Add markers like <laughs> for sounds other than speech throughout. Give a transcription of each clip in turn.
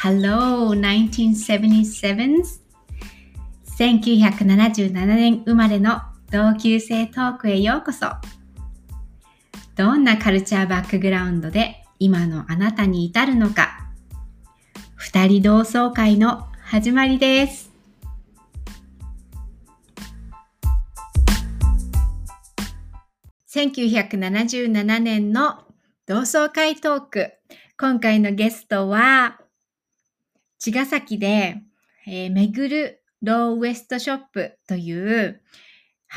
Hello 1977s 1977年生まれの同級生トークへようこそどんなカルチャーバックグラウンドで今のあなたに至るのか二人同窓会の始まりです1977年の同窓会トーク今回のゲストは茅ヶ崎で、えー、巡るローウエストショップという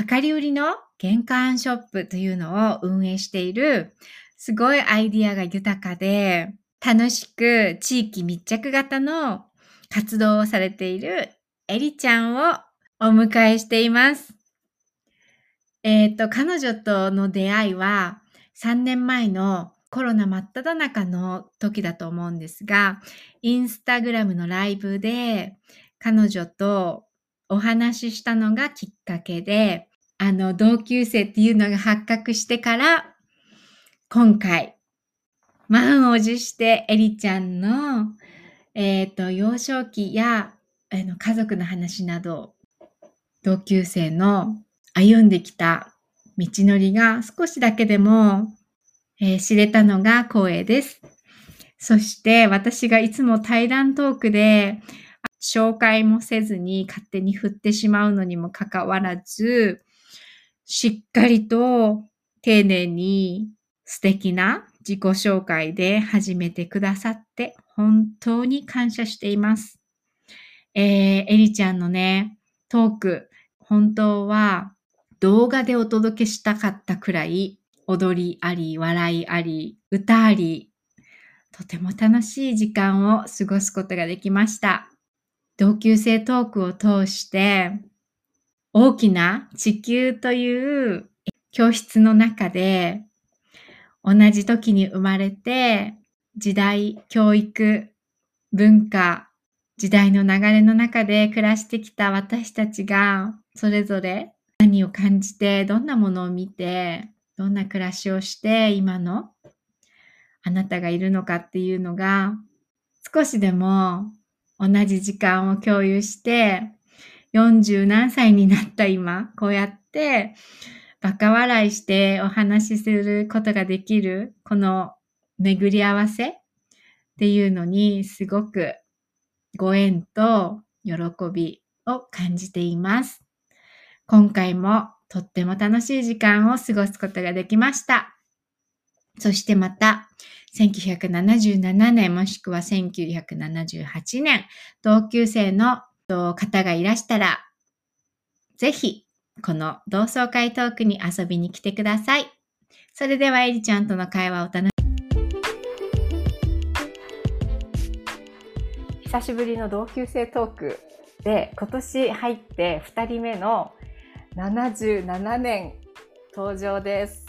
量り売りの玄関ショップというのを運営しているすごいアイディアが豊かで楽しく地域密着型の活動をされているエリちゃんをお迎えしています。えっ、ー、と、彼女との出会いは3年前のコロナ真っ只中の時だと思うんですが、インスタグラムのライブで彼女とお話ししたのがきっかけで、あの、同級生っていうのが発覚してから、今回、満を持してエリちゃんの、えっ、ー、と、幼少期や、あの、家族の話など、同級生の歩んできた道のりが少しだけでもえー、知れたのが光栄です。そして私がいつも対談トークで紹介もせずに勝手に振ってしまうのにもかかわらず、しっかりと丁寧に素敵な自己紹介で始めてくださって本当に感謝しています。えー、エリちゃんのね、トーク、本当は動画でお届けしたかったくらい踊りあり、笑いあり、歌あり、とても楽しい時間を過ごすことができました。同級生トークを通して、大きな地球という教室の中で、同じ時に生まれて、時代、教育、文化、時代の流れの中で暮らしてきた私たちが、それぞれ何を感じて、どんなものを見て、どんな暮らしをして今のあなたがいるのかっていうのが少しでも同じ時間を共有して40何歳になった今こうやってバカ笑いしてお話しすることができるこの巡り合わせっていうのにすごくご縁と喜びを感じています。今回もとっても楽しい時間を過ごすことができました。そしてまた、1977年もしくは1978年、同級生の方がいらしたら、ぜひ、この同窓会トークに遊びに来てください。それでは、エリちゃんとの会話を楽し久しぶりの同級生トークで、今年入って2人目の77年登場です。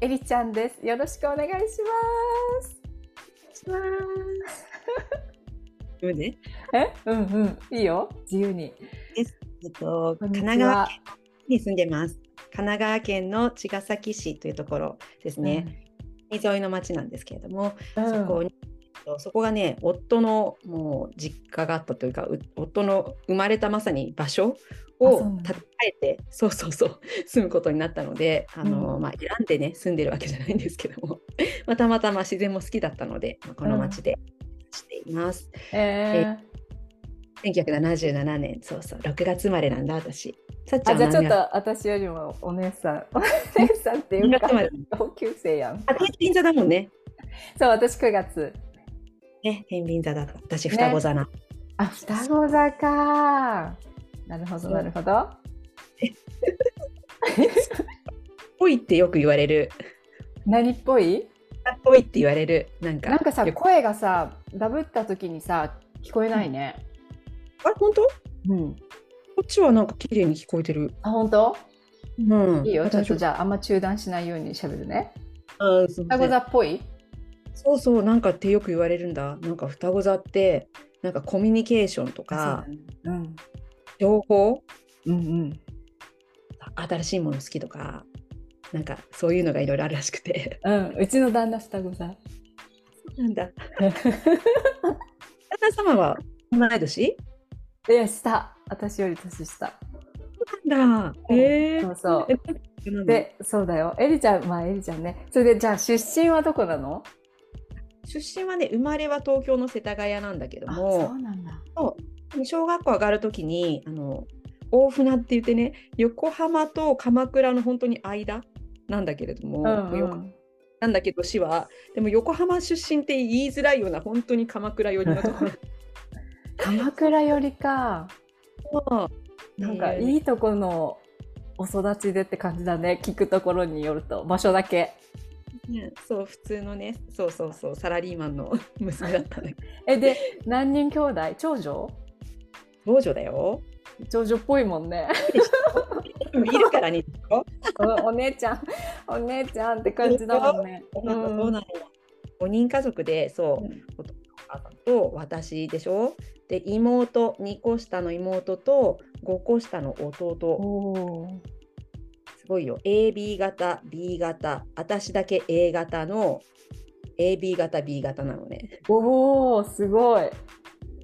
エリちゃんです。よろしくお願いします。します。<laughs> ね、え、うんうん、いいよ、自由に。です。えっと、神奈川県に住んでます。神奈川県の茅ヶ崎市というところですね。海、うん、沿いの町なんですけれども、うん、そこにそこがね夫のもう実家があったというか夫の生まれたまさに場所を建て替えてそうそうそう <laughs> 住むことになったのであの、うん、まあ、選んでね住んでるわけじゃないんですけども、<laughs> まあ、たまたま自然も好きだったので、まあ、この町でしています。うん、えー1977年、そうそう、6月生まれなんだ、私。さっちゃんじゃあちょっと私よりもお姉さん、<laughs> お姉さんっていうか、同級生やん。あ、天秤座だもんね。そう、私9月。ね、天秤座だ。私、双子座な。ね、あ、双子座か。なるほど、なるほど。<laughs> ぽいってよく言われる。何っぽい？っぽいって言われる。なんか。なんかさ、声がさ、ダブった時にさ、聞こえないね。うん、あ、本当？うん。こっちはなんか綺麗に聞こえてる。あ、本当？うん。いいよ。ちょっとじゃあ、あんま中断しないように喋るね。あ、そう。双子座っぽい？そうそう、なんかってよく言われるんだ。なんか双子座って、なんかコミュニケーションとか、うん、情報、うんうん、新しいもの好きとかなんかそういうのがいろいろあるらしくて、うん、うちの旦那双子座そうなんだ <laughs> 旦那様は同い年？いや、下。私より年下。なんだ。えそうそう。で、そうだよ。エリちゃん、まあエリちゃんね。それで、じゃあ出身はどこなの？出身はね、生まれは東京の世田谷なんだけどそも、うなんだ。小学校上がるときに、あの、大船って言ってね、横浜と鎌倉の本当に間なんだけれども、うんう横ん、なんだけど市は、でも横浜出身って言いづらいような、本当に鎌倉寄りのところ。<laughs> 鎌倉よりか。なんかねえいいとこのお育ちでって感じだね。聞くところによると。場所だけ。ねそう、普通のね、そうそうそう、サラリーマンの娘だったね。<laughs> え、で、何人兄弟？長女？長女だよ。長女っぽいもんね。いるからね。おお姉ちゃん、お姉ちゃんって感じだもんね。そうなんだそうなんだ。5人家族で、そう、お父さんお母さんと私でしょ。で、妹、2個下の妹と5個下の弟。すごいよ。AB 型、B 型、私だけ A 型の AB 型、B 型なのね。おー、すごい。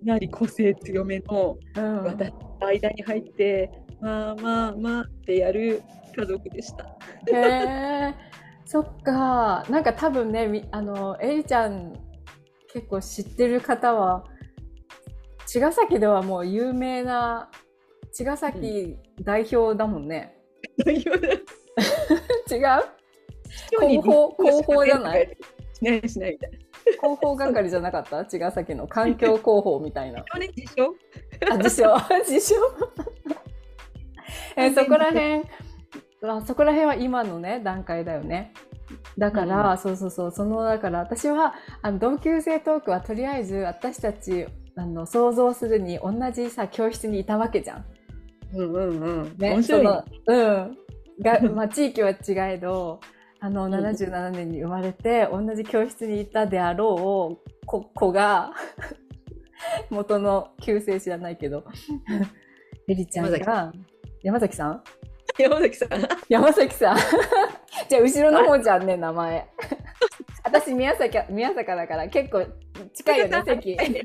かなり個性強めのうん、私の間に入って、まあまあまあってやる家族でした。へえ、そっか。なんか多分ね、みあの、エリちゃん結構知ってる方は、茅ヶ崎ではもう有名な茅ヶ崎代表だもんね。<laughs> 違う？広報広報じゃないしないしないみたいな。広報係じゃなかった？茅ヶ崎の？環境広報みたいな。去年でしょあ、自称 <laughs> 自称えそこら辺あそこら辺は今のね段階だよね。だから、そうそうそうそのだから私はあの同級生トークはとりあえず私たちあの想像するに同じさ教室にいたわけじゃん。うんうんうん。ね、面白い、ね。そのうんが、まあ、地域は違えどあのん。77年に生まれて同じ教室にいたであろう子子が <laughs> 元の旧姓知らないけどエリちゃんが山崎。さん？山崎さん。山崎さん。<laughs> じゃあ後ろの方じゃんね名前。私宮坂宮坂だから結構近いよね <laughs> 席。席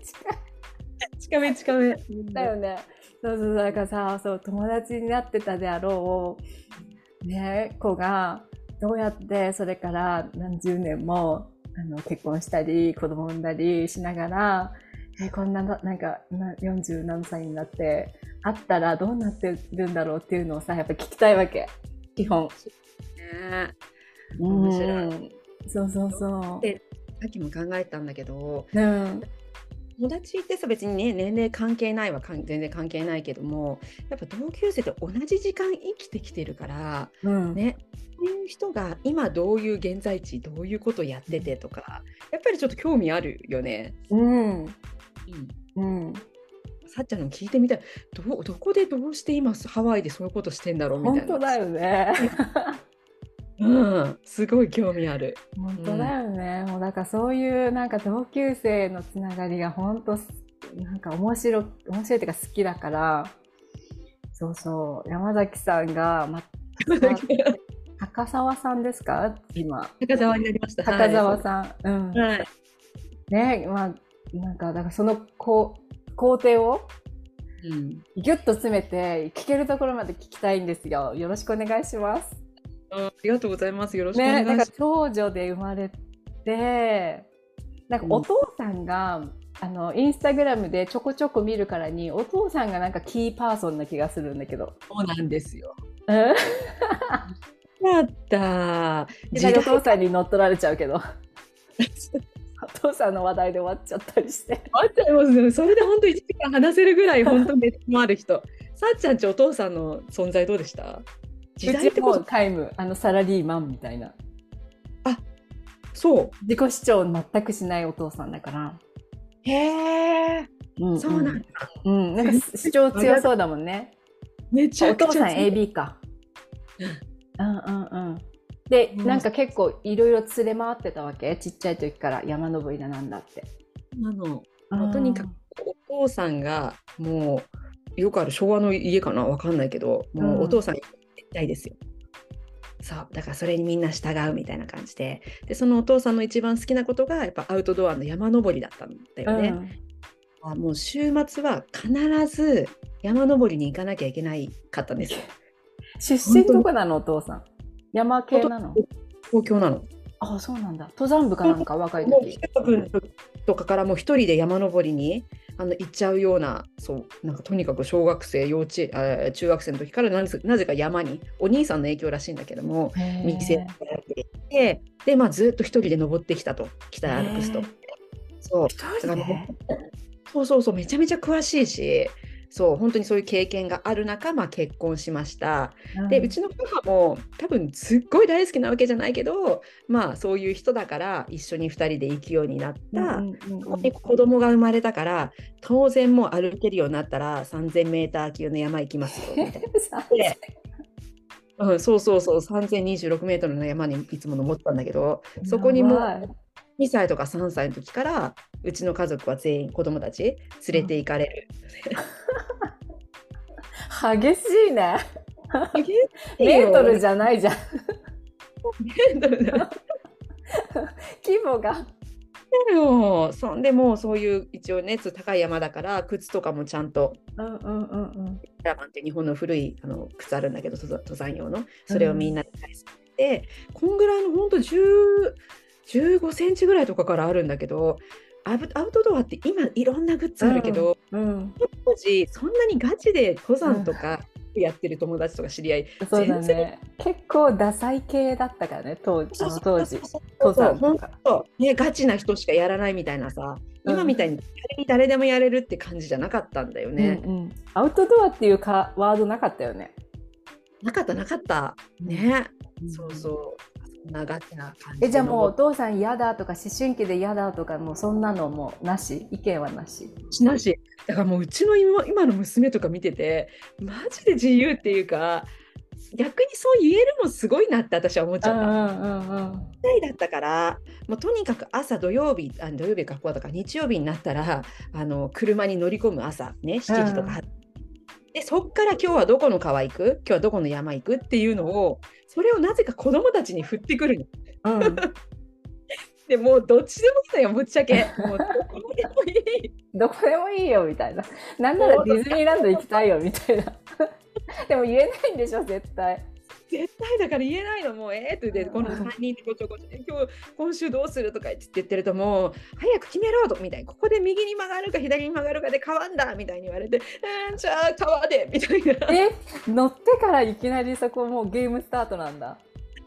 近い。近め近め。だよね。そうそう、だからさ、そう、友達になってたであろう、ね、子が、どうやってそれから何十年も、あの、結婚したり、子供産んだりしながら、え、こんなな、なんか、な40何歳になって、会ったらどうなってるんだろうっていうのをさ、やっぱ聞きたいわけ。基本。ね面白い。そうそうそでさっきも考えたんだけど、う。うん。友達ってさ別にね年齢関係ないはかん全然関係ないけどもやっぱ同級生って同じ時間生きてきてるからうん。ねそういう人が今どういう現在地どういうことやっててとかやっぱりちょっと興味あるよね。うん。うんうん。さっちゃんの聞いてみたいどうどこでどうして今ハワイでそういうことしてんだろうみたいな。本当だよね。<laughs> うん、すごい興味ある。本当だよね、もうだからそういうなんか同級生のつながりが本当なんか面白い面白いっていうか好きだからそうそう山崎さんが、ま、<laughs> 高沢さんですか？今高沢になりました。高沢さん、うんん。はい。ねまあなんかだからそのこう工程をうん。ギュッと詰めて聞けるところまで聞きたいんですよよろしくお願いしますあありがとうございます。よろしくお願ね、なんかいします。長女で生まれてなんかお父さんが、あのインスタグラムでちょこちょこ見るからにお父さんがなんかキーパーソンな気がするんだけど。そうなんですよ。うんやった <laughs> お父さんに乗っ取られちゃうけど <laughs> お父さんの話題で終わっちゃったりして。あっちゃいますね。それで本当1時間話せるぐらい本当に熱もある人。さっちゃんちお父さんの存在どうでした？時代ってことタイムあのサラリーマンみたいなそう。自己主張全くしないお父さんだから。へえ。うんそうなんだ。うん、なんか主張強そうだもんね。めちゃくちゃお父さん AB か。うんうんうん。で、うんなんか結構いろいろ連れ回ってたわけ？ちっちゃい時から山登りだなんだって。なの。もうとにかくお父さんがもうよくある昭和の家かな？わかんないけど、もうお父さんたいですよ。そうだからそれにみんな従うみたいな感じででそのお父さんの一番好きなことがやっぱアウトドアの山登りだったんだよね。うん、あもう週末は必ず山登りに行かなきゃいけないかったんですよ。出身どこなの？お父さん山系なの？東京なの。あそうなんだ登山部かなんか？若い時。とかからもう一人で山登りにあの行っちゃうようなそうなんかとにかく小学生幼稚園中学生の時からなぜなぜか山にお兄さんの影響らしいんだけども店られていてで、まあ、ずっと一人で登ってきたと。北アルプスと。そうそうそうそうめちゃめちゃ詳しいしそう本当にそういう経験がある中、まあ、結婚しました。うん、でうちの母も多分すっごい大好きなわけじゃないけどまあそういう人だから一緒に2人で行くようになった、うんうんうん、で子供が生まれたから当然もう歩けるようになったら 3000m 級の山行きますよみたいな。うん、そうそうそう3026メートルの山にいつも登ったんだけどそこにも2歳とか3歳の時からうちの家族は全員子供たち連れて行かれる。激しいね。メートルじゃないじゃん。メートルじゃ規模が。よそんでもそういう一応熱高い山だから靴とかもちゃんと、うんうんうんうん、ラマンって日本の古いあの靴あるんだけど登山用の。それをみんなで返して、うん、こんぐらいの本当10 15センチぐらいとかからあるんだけどアウトドアって今いろんなグッズあるけど、うん。うん、当時そんなにガチで登山とかやってる友達とか知り合い、うん、そうだね。結構ダサい系だったからね当時当時。登山とか。ねガチな人しかやらないみたいなさ今みたいに誰に誰でもやれるって感じじゃなかったんだよね、うんうん、アウトドアっていうかワードなかったよね。なかったなかった。ね、そうそうながちな感じ。えじゃあもうお父さん嫌だとか思春期で嫌だとかもうそんなのもなし？意見はなし？なし。だからもううちの今今の娘とか見ててマジで自由っていうか逆にそう言えるもすごいなって私は思っちゃった。うんだったからもうとにかく朝土曜日あ土曜日学校だから日曜日になったらあの車に乗り込む朝ね7時とか、でそっから今日はどこの川行く？今日はどこの山行く？っていうのをそれをなぜか子供たちに振ってくるの。うん、<laughs> でもうどっちでもいいのよぶっちゃけ。もうどこでもいい。どこでもいいよみたいな。なんならディズニーランド行きたいよみたいな。でも言えないんでしょ絶対。絶対だから言えないのもうえー、って言ってこの3人でごちょごちょ今日今週どうするとかって言ってるともう早く決めろとみたいなここで右に曲がるか左に曲がるかで変わんだみたいに言われて、えー、じゃあ川でみたいな。え乗ってからいきなりそこもうゲームスタートなんだ。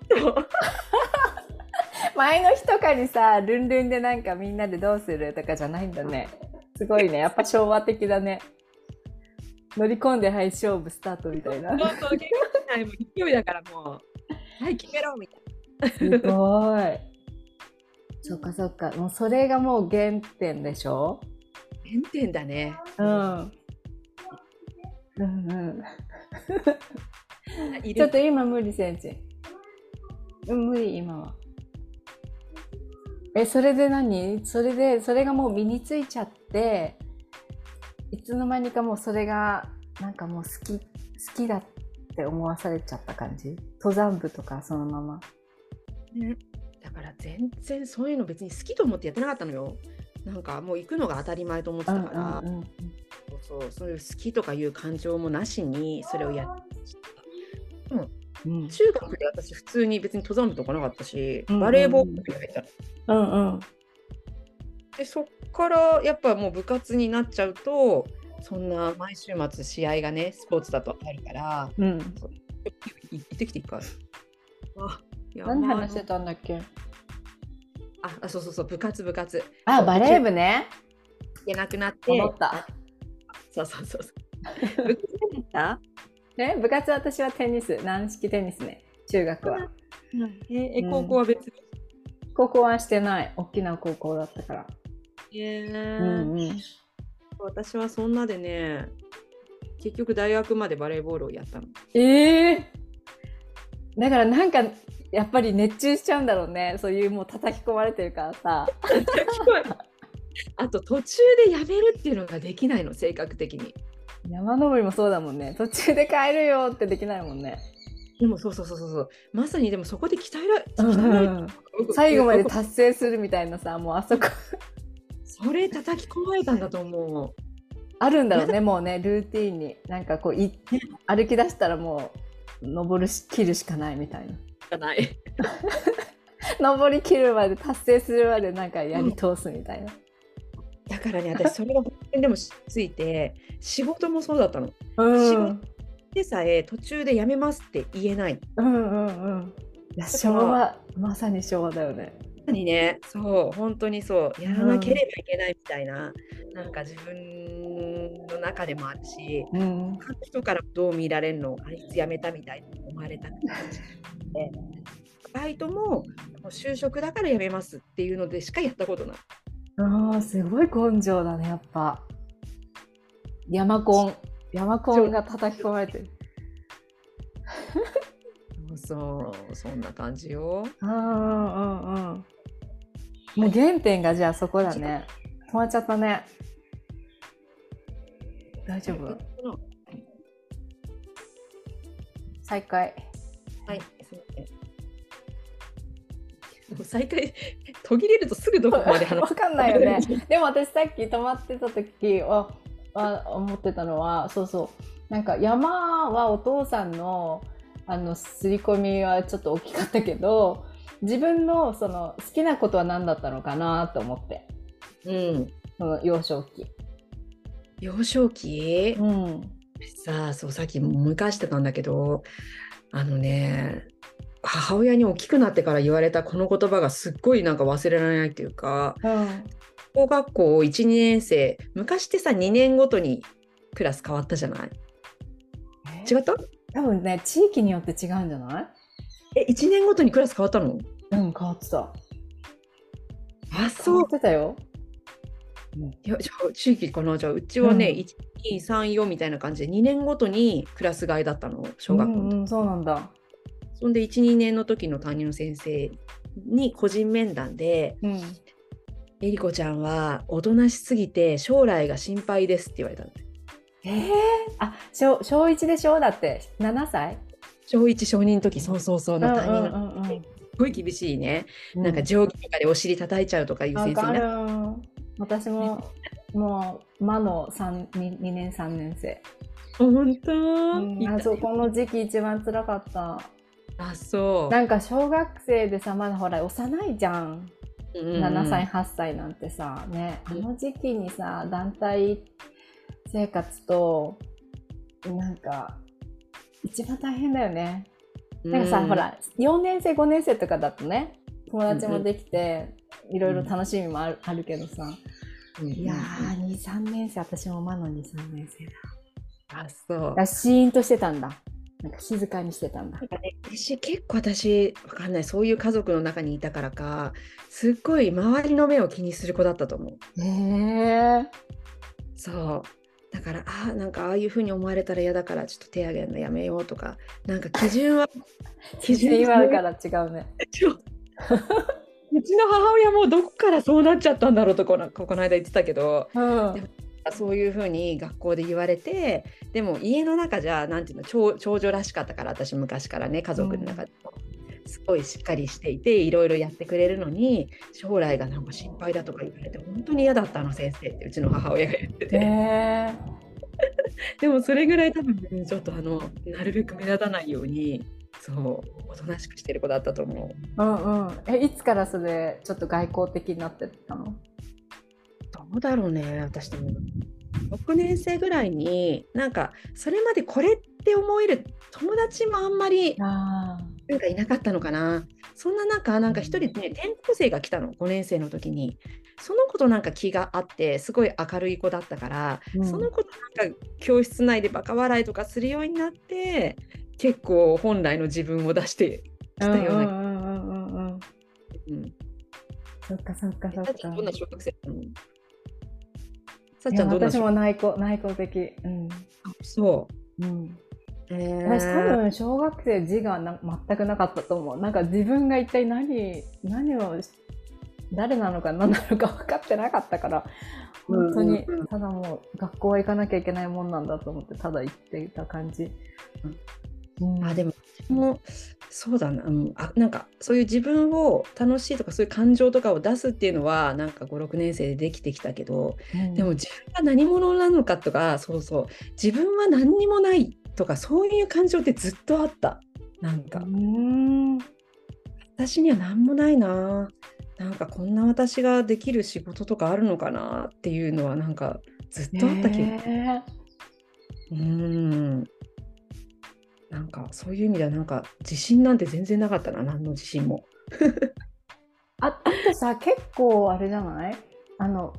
<laughs> 前の日とかにさルンルンでなんかみんなでどうするとかじゃないんだね。すごいね。やっぱ昭和的だね乗り込んではい勝負スタートみたいな。そうそう、結構もう勢いだからもう、はい、決めろみたいな。<laughs> すごい。そっかそっか。もうそれがもう原点でしょ？原点だね。うん。うんうん。ちょっと今無理先生。無理今は。え、それで何？それで、それがもう身についちゃって、いつの間にかもうそれがなんかもう好き好きだって思わされちゃった感じ？登山部とかそのまま、ね、だから全然そういうの別に好きと思ってやってなかったのよ。なんかもう行くのが当たり前と思ってたから、うんうんうん、そうそうそういう好きとかいう感情もなしにそれをやってうん、中学で私普通に別に登山部とかなかったし、バレーボール部に入った。うんうん、でそっからやっぱもう部活になっちゃうとそんな毎週末試合がねスポーツだとあるから、うん、行ってきていいか。あ何話してたんだっけ？ああそうそうそう部活部活。あバレー部ね。行けなくなって思った。そうそうそうそう。<laughs> 部活だえ部活私はテニス軟式テニスね中学は、ええ高校は別に、高校はしてない。大きな高校だったからえうんうん、私はそんなでね結局大学までバレーボールをやったの。ええー、だからなんかやっぱり熱中しちゃうんだろうね。そういうもう叩き込まれてるからさ。<laughs> あと途中でやめるっていうのができないの性格的に。山登りもそうだもんね。途中で帰るよってできないもんね。でもそうそうそうそうまさにでもそこで鍛えられ、うん、最後まで達成するみたいなさもうあそこそれ叩き込まれたんだと思う。あるんだろうねもうねルーティンに。なんかこうい歩き出したらもう登るし切るしかないみたいな。かない。<laughs> 登り切るまで達成するまでなんかやり通すみたいな、だからね私それが本当にでもついて仕事もそうだったの、うん、仕事でさえ途中で辞めますって言えないうんうんうんいや昭和まさに昭和だよねにねそう本当にそうやらなければいけないみたいな、うん、なんか自分の中でもあるし、うん、他の人からどう見られるのあいつ辞めたみたいに思われたくなっちゃって <laughs> バイトももう就職だから辞めますっていうのでしかやったことない。ああすごい根性だねやっぱ。山コン山コンが叩き込まれてる <laughs> そうそんな感じよ。うんうんうんうんもう原点がじゃあそこだね。止まっちゃったね。大丈夫？再開。はいすみません。再開 <laughs> 途切れるとすぐどこまで話 <laughs> わかんないよね。<laughs> でも私さっき止まってた時はは思ってたのはそうそう。なんか山はお父さんのあの刷り込みはちょっと大きかったけど自分のその好きなことは何だったのかなと思って。うん。その幼少期。幼少期、うん。さあそうさっき思い返してたんだけどあのね母親に大きくなってから言われたこの言葉がすっごいなんか忘れられないっていうか小学校12年生昔ってさ2年ごとにクラス変わったじゃない？違った？多分ね地域によって違うんじゃない？え1年ごとにクラス変わったの？うん変わってた。あ変そうわってたよ。いやじゃあ地域かな？じゃあうちはね、うん1234みたいな感じで2年ごとにクラス替えだったの小学校の時、うんうん、そうなんだ。そんで12年の時の担任の先生に個人面談でうん。「えりこちゃんはおとなしすぎて将来が心配です」って言われたのええあ、小小一でしょだって7歳？小1小2の時そうそうそうの担任のうんうん。すごい厳しいね、うん。なんか定規とかでお尻叩いちゃうとかいう先生ね。私ももう魔の 2, 2年3年生、本当、うん、あそこの時期一番辛かった。あそう。なんか小学生でさまだほら幼いじゃん。うん7歳8歳なんてさねあの時期にさ団体生活となんか一番大変だよね。なんかさ、うんほら4年生5年生とかだとね友達もできて、いろいろ楽しみもある,、あるけどさ。うん。うん。いやー23年生私も魔の23年生だ。あそう。だシーンとしてたんだ。なんか静かにしてたんだ。なんかね、私結構私わかんない。そういう家族の中にいたからかすっごい周りの目を気にする子だったと思う。へえそうだからあーなんかああいうふうに思われたら嫌だからちょっと手挙げるのやめようとかなんか基準は <laughs> 基準今から違うね。<laughs> そう。うちの母親もどこからそうなっちゃったんだろうとこのここの間言ってたけどうん。そういうふうに学校で言われてでも家の中じゃなんていうの長長女らしかったから私昔からね家族の中でも、すごいしっかりしていていろいろやってくれるのに将来がなんか心配だとか言われて本当に嫌だったの先生ってうちの母親が言ってへて、え。<laughs> でもそれぐらい多分ねちょっとあのなるべく目立たないようにそうおとなしくしてる子だったと思う。うんうん。えいつからそれちょっと外交的になってったの？どうだろうね私でも。6年生ぐらいになんかそれまでこれって思える友達もあんまりあなんかいなかったのかな。そんな中なんか一人ね転校生が来たの。5年生の時に。その子となんか気があってすごい明るい子だったから、うん。その子となんか教室内でバカ笑いとかするようになって結構本来の自分を出してきたような、うんそっかそっかそっか。どんな小学生なの？さっちゃんどんな私小も内向内向的。うん。そう。うんへー。私多分小学生自我な全くなかったと思う。なんか自分が一体何何をし誰なのか何なのか分かってなかったから本当にうんうん。うんただもう学校は行かなきゃいけないもんなんだと思ってただ行っていた感じ。あでももそうだな、うん、あなんかそういう自分を楽しいとかそういう感情とかを出すっていうのはなんか56年生でできてきたけど、うん、でも自分が何者なのかとかそうそう。自分は何にもないとかそういう感情ってずっとあった。なんか。私には何もないな。なんかこんな私ができる仕事とかあるのかなっていうのはなんかずっとあった気が。する。うん。なんかそういう意味ではなんか自信なんて全然なかったな。何の自信も。ああとさ結構あれじゃない？あの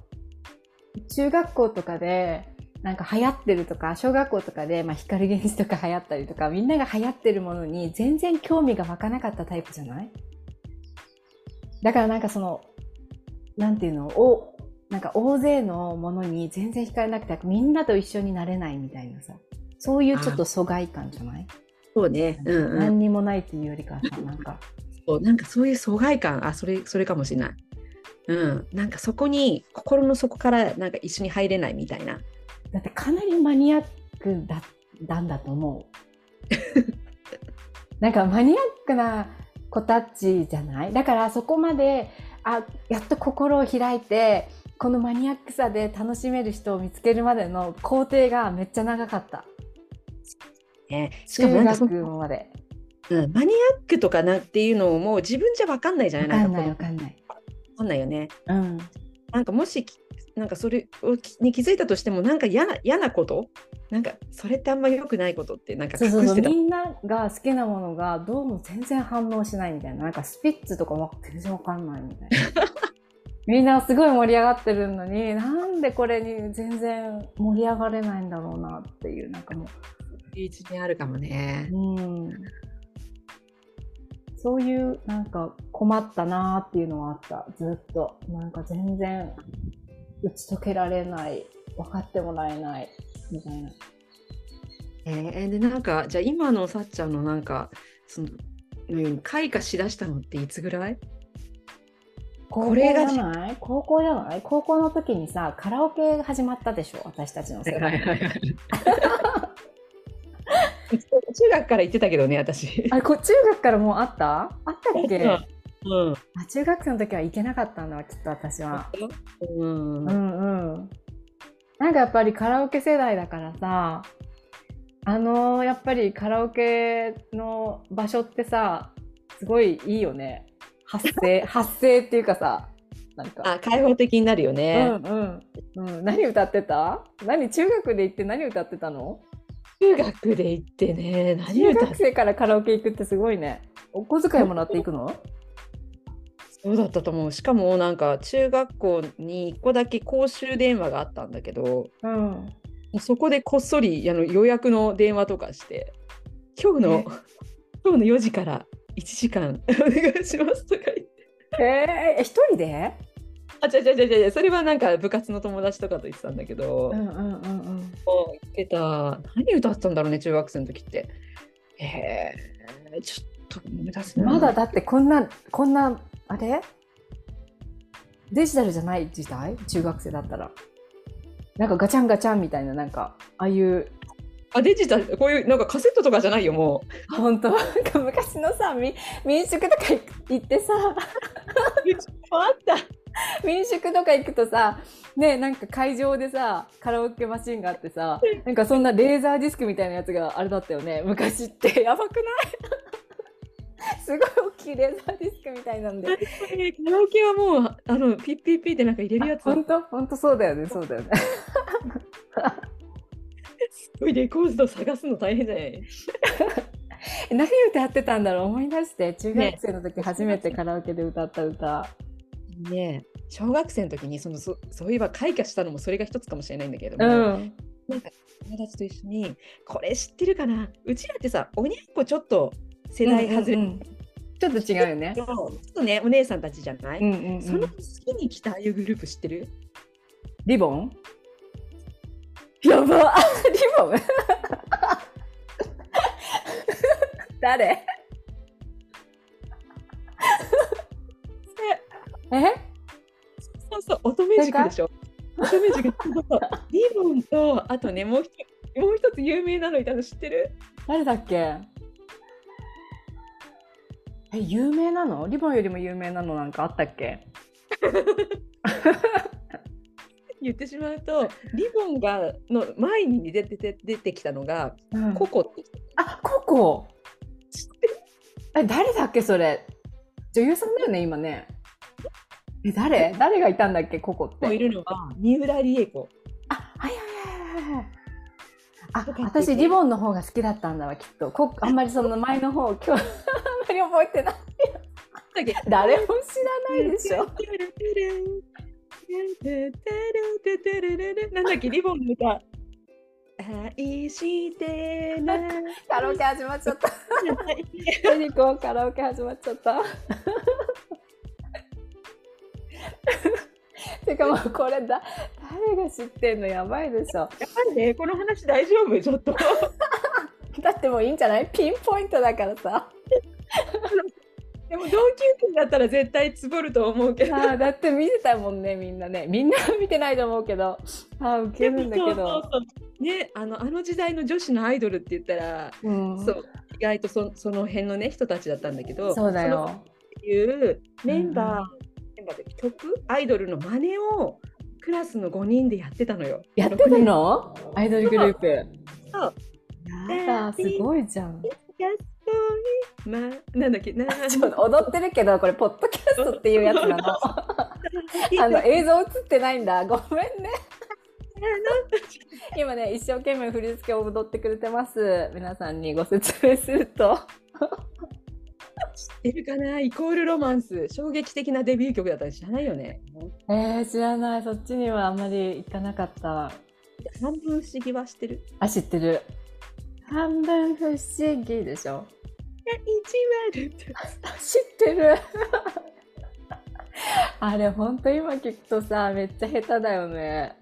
中学校とかでなんか流行ってるとか小学校とかで、まあ、光源氏とか流行ったりとかみんなが流行ってるものに全然興味が湧かなかったタイプじゃない？だからなんかそのなんていうの？おなんか大勢のものに全然惹かれなくてみんなと一緒になれないみたいなさそういうちょっと疎外感じゃない？そうね、うん、うん、何にもないっていうよりかさなんか。<laughs> そうなんかそういう疎外感。あそれそれかもしれない。うん、なんかそこに心の底からなんか一緒に入れないみたいなだってかなりマニアックだったんだと思う <laughs> なんかマニアックな子たちじゃない？だからそこまであやっと心を開いてこのマニアックさで楽しめる人を見つけるまでの工程がめっちゃ長かった。ね、しかも中学まで、うん、マニアックとかなっていうのをもう自分じゃ分かんないじゃない？分かんない分かんない。分かんないよね。うん、なんかもしなんかそれに気づいたとしてもなんか嫌な嫌なこと？なんかそれってあんまり良くないことってなんか隠してた？みんなが好きなものがどうも全然反応しないみたいな。なんかスピッツとかも全然わかんないみたいな。<laughs> みんなすごい盛り上がってるのになんでこれに全然盛り上がれないんだろうなっていうなんかもう。一面あるかもね。うんそういうなんか困ったなーっていうのはあったずっと。なんか全然打ち解けられない分かってもらえないみたいな。えー、でなんかじゃあ今のさっちゃんのなんかそののように開花しだしたのっていつぐらい？これがじゃない？高校じゃない？高校の時にさカラオケが始まったでしょ私たちの世代。はいはいはい中学から行ってたけどね私。あこ中学からもうあった？あったっけ、うん、あ中学生の時は行けなかったんだきっと私は。うん、うんうん。なんかやっぱりカラオケ世代だからさあのー、やっぱりカラオケの場所ってさすごいいいよね。発声 <laughs> 発声っていうかさなんか。あ開放的になるよね。うんうん、うん、何歌ってた？何中学で行って何歌ってたの？中学で行ってね何中学生からカラオケ行くってすごいね。お小遣いもらっていくの？そうだったと思う。しかもなんか中学校に1個だけ公衆電話があったんだけど、うん、そこでこっそりあの予約の電話とかして今日の今日の4時から1時間お願いしますとか言って。えー、一人で？あ、違う違う違う違う、それはなんか部活の友達とかと言ってたんだけど、うんうんうんうん。言ってた、何歌ってたんだろうね、中学生の時って。えー、ちょっと思い出すまだだってこんな、こんな、あれ？デジタルじゃない時代？中学生だったら。なんかガチャンガチャンみたいな、なんか、ああいうあデジタルこういうなんかカセットとかじゃないよもう。本当？<laughs> なんか昔のさ民宿とか行ってさ。あった民宿とか行くとさねなんか会場でさカラオケマシンがあってさなんかそんなレーザーディスクみたいなやつがあれだったよね。昔って。やばくない？<laughs> すごい大きいレーザーディスクみたいなんで。カラオケはもう、あの、ピッピッピってなんか入れるやつ。本当？本当そうだよね、そうだよね。<laughs> すごいレコード探すの大変じゃない？<laughs> 何歌ってたんだろう？思い出して。中学生の時初めてカラオケで歌った歌。ね小学生の時にそのそそういえば開花したのもそれが一つかもしれないんだけれども、うん、なんか友達と一緒に「これ知ってるかな？うちらってさおにゃんこちょっと世代外れ、うんうんうん。ちょっと違うよね。ちょっとね、お姉さんたちじゃない、うんうんうん、その月に来たああいうグループ知ってる？リボン？やば。リボン。誰？え？そうそう、乙女塾でしょ。乙女塾。リボンと、あとね、もう一もう一つ有名なのいたの知ってる？誰だっけ？え、有名なの？リボンよりも有名なのなんかあったっけ？<laughs> 言ってしまうとリボンがの前に出て出出てきたのが、うんココってあ、ココ？え、誰だっけそれ？女優さんだよね、今ね。え、誰？誰がいたんだっけココって？いるのが三浦理恵子。あ、はいはいはいはい。あ私リボンの方が好きだったんだわ、きっと。こあんまりその前の方、今日、<laughs> あんまり覚えてない。誰も知らないでしょ。<laughs> なんだっけリボンの歌。愛してな。カラオケ始まっちゃった。エリコ、カラオケ始まっちゃった。てかもうこれだ誰が知ってんのやばいでしょやっぱりね、この話大丈夫？ちょっと。<laughs> だってもういいんじゃない？ピンポイントだからさ <laughs> でも同級生だったら絶対つぼると思うけど。だって見てたもんねみんなね。みんなは見てないと思うけど。あーウケるんだけど。そうそうそう。ね、あのあの時代の女子のアイドルって言ったら、うん。そう意外とそその辺のね人たちだったんだけどそうだよ。いうメンバー、うん。メンバーで曲？アイドルの真似をクラスの5人でやってたのよ。やってたの？アイドルグループ。そう。やだすごいじゃんまなんだっけな <laughs> ちょっと踊ってるけどこれポッドキャストっていうやつなの。<laughs> あの映像映ってないんだ。ごめんね。<laughs> 今ね一生懸命振り付けを踊ってくれてます。皆さんにご説明すると。知ってるかな？イコールロマンス。衝撃的なデビュー曲だったら知らないよね。えー、知らない。そっちにはあんまり行かなかった。半分不思議はしてる。あ知ってる。半分不思議でしょ意地悪って。知ってる。あれほんと今聞くとさめっちゃ下手だよね。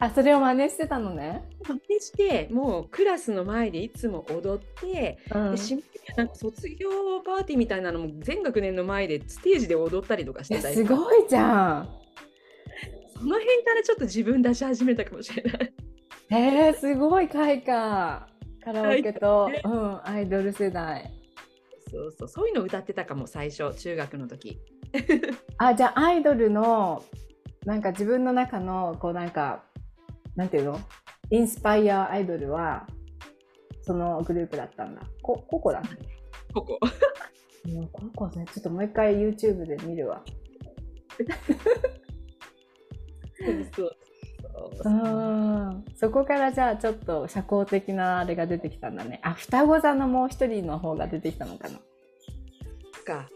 あそれを真似してたのね、真似してもうクラスの前でいつも踊って、うん。で締めなんか卒業パーティーみたいなのも全学年の前でステージで踊ったりとかしえてたりすごいじゃん。その辺からちょっと自分出し始めたかもしれない。えー、すごい快感カラオケと、快うん、アイドル世代。そうそう。そういうの歌ってたかも最初中学の時。<laughs> あじゃあアイドルのなんか自分の中のこうなんかなんていうの？インスパイアアイドルはそのグループだったんだ。こここだ。ねここ。もうこの子ね。ちょっともう一回 YouTube で見るわ。<laughs> そうそううんそこからじゃあちょっと社交的なあれが出てきたんだね。あ双子座のもう一人の方が出てきたのかな。か。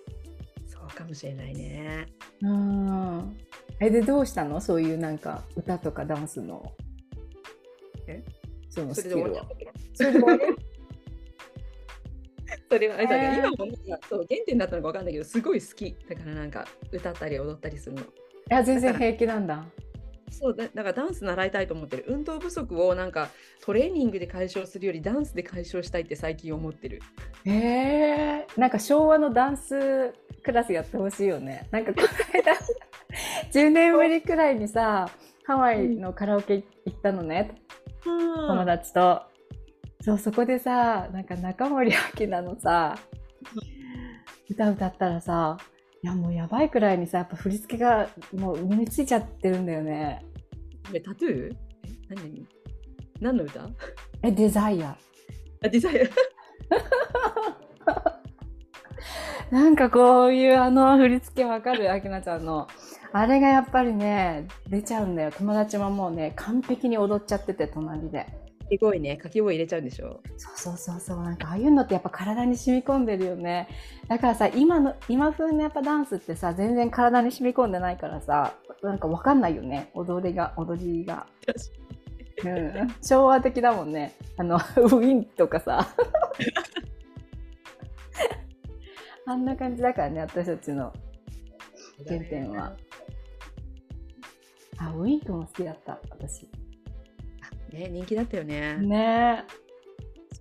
そうかもしれないね。うん。えでどうしたの？そういうなんか歌とかダンスの。え？そのスキルは。それで終わり？それ <laughs> はあれだけど、えー。今もそう原点だったのかわかんないけどすごい好き。だからなんか歌ったり踊ったりするの。いや全然平気なんだそうだだからダンス習いたいと思ってる。運動不足をなんかトレーニングで解消するよりダンスで解消したいって最近思ってる。へえなんか昭和のダンスクラスやってほしいよね。なんかこの間 <laughs> 10年ぶりくらいにさハワイのカラオケ行ったのね、友達と。そうそこでさなんか中森明菜のさ歌歌ったらさいやもうやばいくらいにさやっぱ振り付けがもう身についちゃってるんだよね。えタトゥー？え何何？何の歌？えデザイアあデザインなんかこういうあの振り付けわかる？明菜ちゃんの。あれがやっぱりね出ちゃうんだよ。友達ももうね完璧に踊っちゃってて隣ですごいね掛け声入れちゃうんでしょ？そうそうそうそう。なんかああいうのってやっぱ体に染み込んでるよね。だからさ今の今風のやっぱダンスってさ全然体に染み込んでないからさなんかわかんないよね。踊りが踊りが、うん、昭和的だもんね。あのウィンとかさ。あんな感じだからね私たちの。原点は。あウィンクも好きだった私ね人気だったよね。ね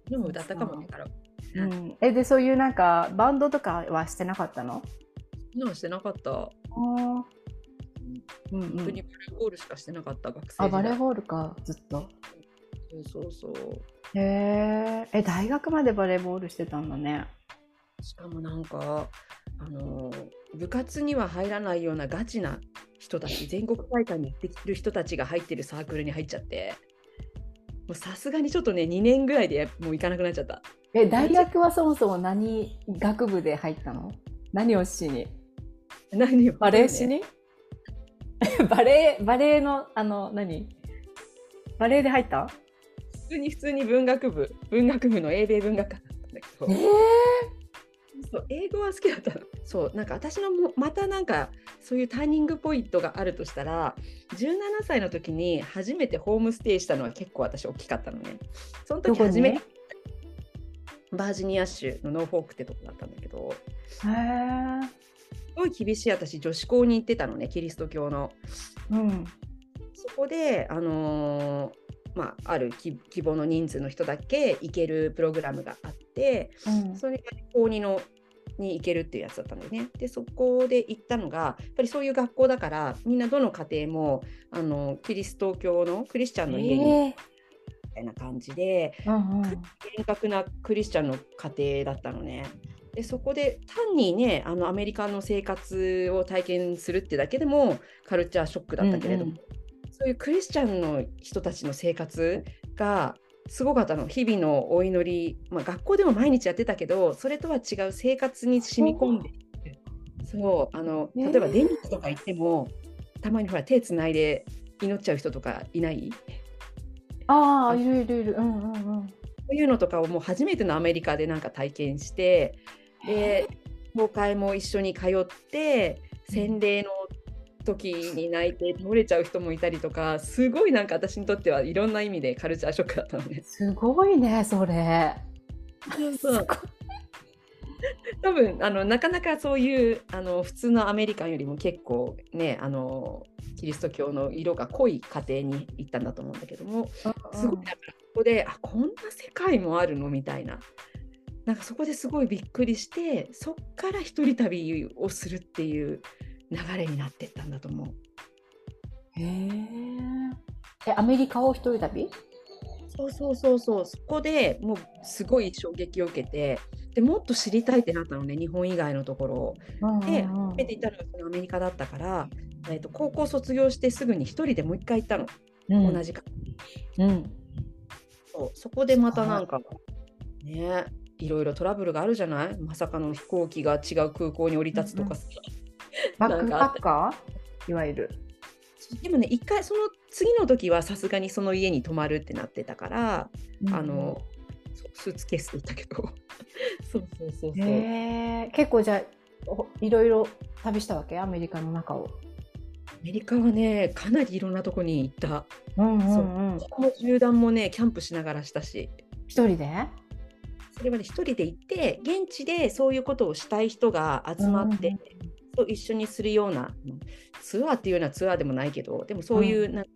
でも歌ったかもねから。え、うん、えでそういうなんかバンドとかはしてなかったの？昨日してなかった。あーうん本当にバレーボールしかしてなかった学生。あバレーボールかずっとそうそうそう。へえ、大学までバレーボールしてたんだね。しかもなんか、あの部活には入らないようなガチな人たち、全国大会に行ってる人たちが入ってるサークルに入っちゃって、もうさすがにちょっとね、2年ぐらいでもう行かなくなっちゃった。え、大学はそもそも何学部で入ったの？何をしに？何を、バレエしに？バレエ、<laughs> バレエの、あの、何？バレエで入った？普通に普通に文学部、文学部の英米文学科だったんだけど。えー？そう英語は好きだったの。そうなんか私のもまたなんかそういうターニングポイントがあるとしたら17歳の時に初めてホームステイしたのは結構私大きかったのね。その時初めてバージニア州のノーフォークってとこだったんだけど。へーすごい厳しい私女子校に行ってたのねキリスト教の。うん、そこで、あのー、まあ、ある希望の人数の人だけ行けるプログラムがあって、うん、それが高2のに行けるっていうやつだったんだよね。でそこで行ったのがやっぱりそういう学校だからみんなどの家庭もあのキリスト教のクリスチャンの家に、えー、みたいな感じで、うんうん、厳格なクリスチャンの家庭だったのね。でそこで単にねあのアメリカの生活を体験するってだけでもカルチャーショックだったけれども、うんうん、そういうクリスチャンの人たちの生活がすごかったの。日々のお祈り、まあ、学校でも毎日やってたけどそれとは違う生活に染み込んでそうあの例えば電気とか行っても、えー、たまにほら手つないで祈っちゃう人とかいない？ああいるいるいる。うんうんうん。そういうのとかをもう初めてのアメリカでなんか体験してで教会も一緒に通って洗礼の時に泣いて倒れちゃう人もいたりとかすごいなんか私にとってはいろんな意味でカルチャーショックだったのね。すごいねそれ。そう多分あのなかなかそういうあの普通のアメリカンよりも結構ねあのキリスト教の色が濃い家庭に行ったんだと思うんだけどもすごいだからここであこんな世界もあるのみたいななんかそこですごいびっくりしてそっから一人旅をするっていう流れになってったんだと思う。へえ。アメリカを一人旅？そうそうそうそう。そこでもうすごい衝撃を受けてでもっと知りたいってなったのね日本以外のところを。で初めて行ったのがそのアメリカだったから、えーと、高校卒業してすぐに一人でもう一回行ったの、うん、同じか。うん、そう。そこでまたなんかねいろいろトラブルがあるじゃない？まさかの飛行機が違う空港に降り立つとかさ、<laughs> バックパッカー？いわゆる。でもね一回その次の時はさすがにその家に泊まるってなってたから、うん、あのスーツケースで行ったけど <laughs> そうそうそうそう。結構じゃあいろいろ旅したわけ？アメリカの中を。アメリカはねかなりいろんなとこに行った。うんうんうん、そうも縦断もねキャンプしながらしたし。一人で？それはね一人で行って現地でそういうことをしたい人が集まって、うんと一緒にするようなツアーっていうようなツアーでもないけどでもそういうなんか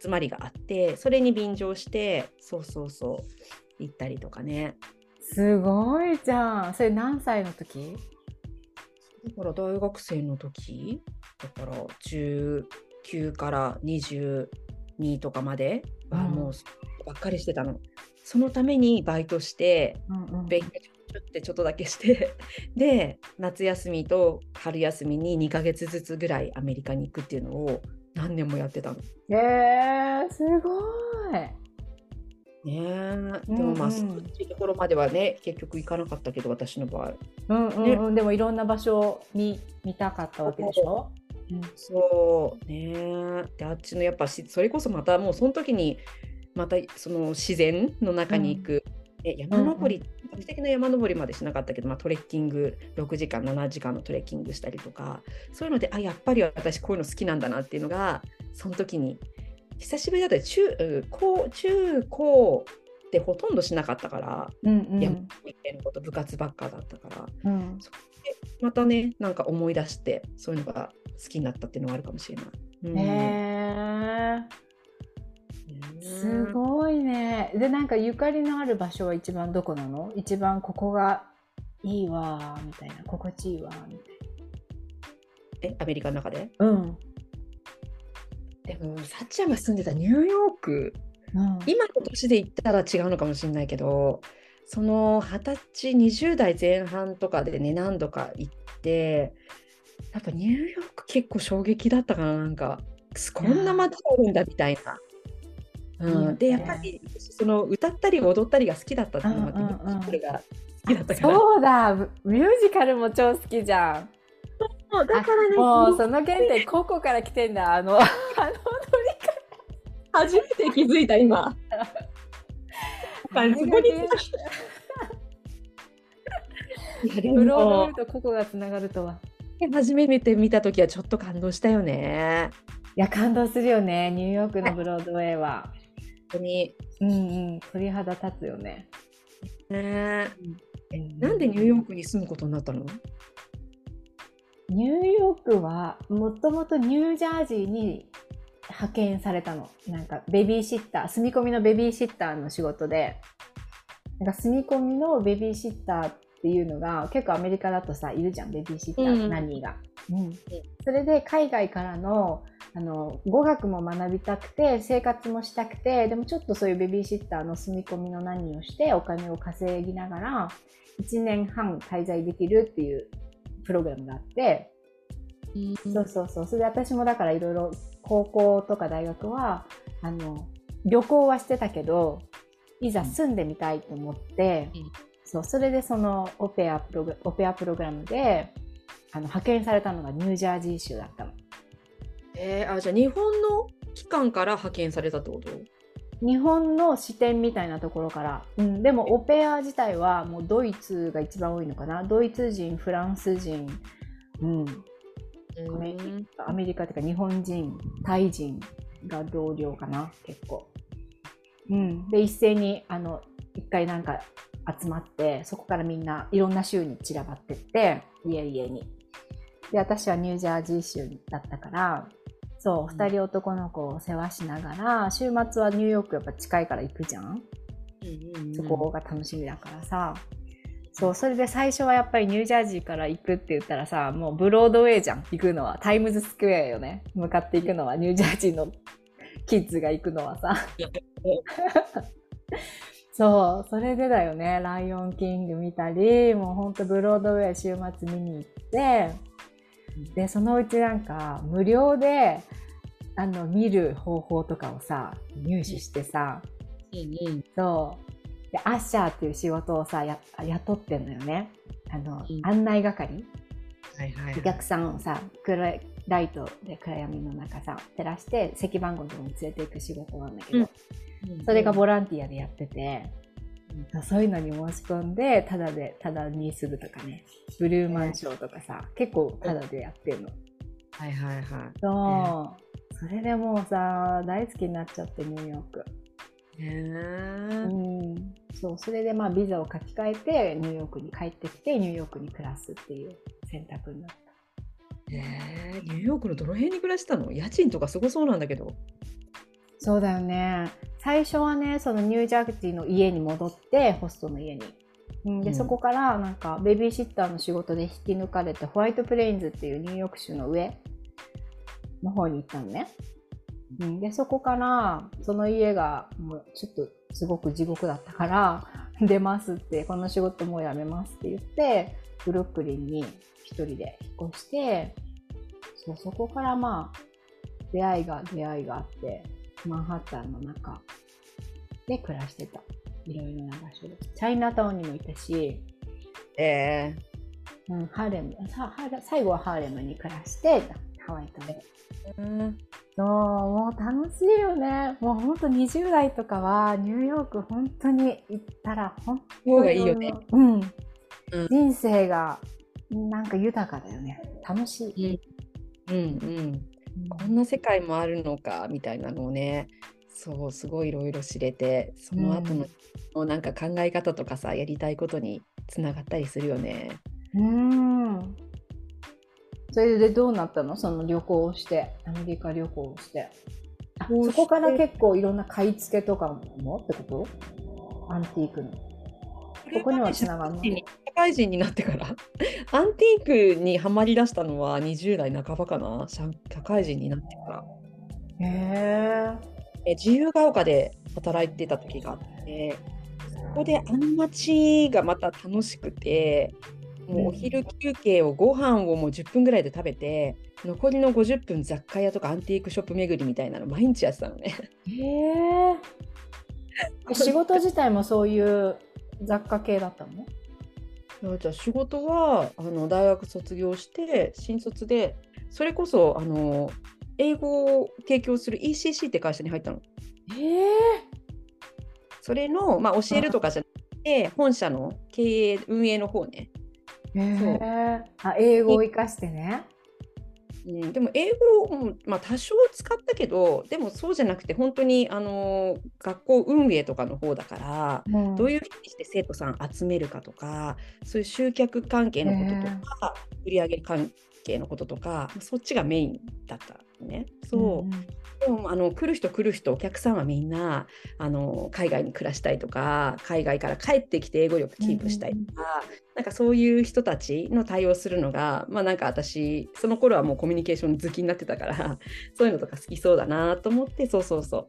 集まりがあって、うん、それに便乗してそうそうそう行ったりとかね。すごいじゃん。それ何歳の時？だから大学生の時？だから19から22とかまではもうばっかりしてたの。そのためにバイトして、うんうん、ちょっとだけして <laughs> で夏休みと春休みに2ヶ月ずつぐらいアメリカに行くっていうのを何年もやってたの。えー、すごい。ねでもまあ、うん。うん、そういうところまではね結局行かなかったけど私の場合。うんうんうん、ね、でもいろんな場所に見たかったわけでしょ？うん、そう。ねであっちのやっぱそれこそまたもうその時にまたその自然の中に行く、うん、山登り、うん、的な山登りまでしなかったけど、まあ、トレッキング6時間7時間のトレッキングしたりとかそういうのであやっぱり私こういうの好きなんだなっていうのがその時に久しぶりだった中高中高ってほとんどしなかったから、うんうん、山のこと部活ばっかだったから、うん、そでまたねなんか思い出してそういうのが好きになったっていうのはあるかもしれない。うん、すごいね。で、なんかゆかりのある場所は一番どこなの？一番ここがいいわ、みたいな。心地いいわ、みたいな。え、アメリカの中で？うん。でも、さっちゃんが住んでたニューヨークうん、今の年で言ったら違うのかもしれないけどその二十歳20代前半とかでね何度か行ってやっぱニューヨーク結構衝撃だったかななんかこんな街あるんだみたいな。うん、でやっぱりその歌ったり踊ったりが好きだったっていうのもあって、が好きだったから。そうだ。ミュージカルも超好きじゃん。そうだからねもうその原点高校から来てんだ。あのあの踊り方初めて気づいた今。ブロード見るとここがつながるとは。初めて見た時はちょっと感動したよね。いや感動するよね。ニューヨークのブロードウェイは。本当に。うんうん。鳥肌立つよね。ね、うん、なんでニューヨークに住むことになったの？ニューヨークはもともとニュージャージーに派遣されたの。なんかベビーシッター、住み込みのベビーシッターの仕事で、なんか住み込みのベビーシッターっていうのが結構アメリカだとさ、いるじゃん、ベビーシッター、うん、何が。うん、それで海外からのあの語学も学びたくて生活もしたくてでもちょっとそういうベビーシッターの住み込みの何をしてお金を稼ぎながら1年半滞在できるっていうプログラムがあって、うん、そうそうそう。それで私もだからいろいろ高校とか大学はあの旅行はしてたけどいざ住んでみたいと思って、うん、そうそれでそのオペアプログオペアプログラムであの派遣されたのがニュージャージー州だったの。えー、あじゃあ日本の機関から派遣されたってこと？日本の視点みたいなところから、うん、でもオペア自体はもうドイツが一番多いのかな。ドイツ人フランス人、うん、アメアメリカっていうか日本人タイ人が同僚かな。結構、うん、で一斉にあの一回なんか集まってそこからみんないろんな州に散らばってって家々に。で私はニュージャージー州だったからそう、2人男の子を世話しながら、週末はニューヨークやっぱ近いから行くじゃん？うんうんうん、そこが楽しみだからさ。そう、それで最初はやっぱりニュージャージーから行くって言ったらさ、もうブロードウェイじゃん、行くのは。タイムズスクエアよね。向かっていくのは、ニュージャージーのキッズが行くのはさ。<laughs> そう、それでだよね。ライオンキング見たり、もうほんとブロードウェイ週末見に行って、でそのうちなんか無料であの見る方法とかをさ入手してさ、うんうん、そう。でアッシャーっていう仕事をさや雇ってんのよね。あの、うん、案内係、はいはいはい、お客さんをさ暗いライトで暗闇の中さ照らして席番号のとに連れていく仕事なんだけど、うん、それがボランティアでやってて、そういうのに申し込んで、ただで、ただにするとかね。ブルーマンショーとかさ、結構ただでやってるの。はいはいはい。そう。それでもうさ、大好きになっちゃって、ニューヨーク。へうん。そう、それでまあビザを書き換えて、ニューヨークに帰ってきて、ニューヨークに暮らすっていう選択になった。へえニューヨークのどの辺に暮らしたの？家賃とかすごそうなんだけど。そうだよね。最初はね、そのニュージャージーの家に戻って、ホストの家に。で、うん、そこからなんかベビーシッターの仕事で引き抜かれて、ホワイトプレインズっていうニューヨーク州の上の方に行ったのね。うん、で、そこからその家がもうちょっとすごく地獄だったから、<laughs> 出ますって、この仕事もうやめますって言って、ブルックリンに一人で引っ越して、そうそこからまあ、出会いが出会いがあって、マンハッタンの中で暮らしてた。いろいろな場所で。チャイナタウンにもいたし、えー、うん、ハーレムさ最後はハーレムに暮らしてハワイとで。うん、そうもう楽しいよね。もう本当20代とかはニューヨーク本当に行ったら本当にいいよね。うん、うん、人生がなんか豊かだよね。楽しい。うん、うん、うんこんな世界もあるのかみたいなのをねそうすごいいろいろ知れてその後の、うん、なんか考え方とかさやりたいことにつながったりするよね。うん。それでどうなったの？その旅行をしてアメリカ旅行をして。そこから結構いろんな買い付けとかもってこと？アンティークの。ここにはつなが社会人になってから <laughs> アンティークにはまりだしたのは20代半ばかな社会人になってから。へえ。自由が丘で働いてた時があってそこであの街がまた楽しくてもうお昼休憩をご飯をもう10分ぐらいで食べて残りの50分雑貨屋とかアンティークショップ巡りみたいなの毎日やってたのね。へえ。<laughs> 仕事自体もそういう雑貨系だったの？じゃあ仕事はあの大学卒業して新卒でそれこそあの英語を提供する ECC って会社に入ったの。へえ。それの、まあ、教えるとかじゃなくて本社の経営運営の方ね。へえ。あ英語を生かしてね。うん、でも英語も、まあ、多少使ったけどでもそうじゃなくて本当にあの学校運営とかの方だから、うん、どういうふうにして生徒さん集めるかとかそういう集客関係のこととか売上関係のこととかそっちがメインだったね。そう、うん、でもあの来る人来る人お客さんはみんなあの海外に暮らしたいとか海外から帰ってきて英語力キープしたいとか、うん、なんかそういう人たちの対応するのがまあなんか私その頃はもうコミュニケーション好きになってたから <laughs> そういうのとか好きそうだなと思ってそうそうそう。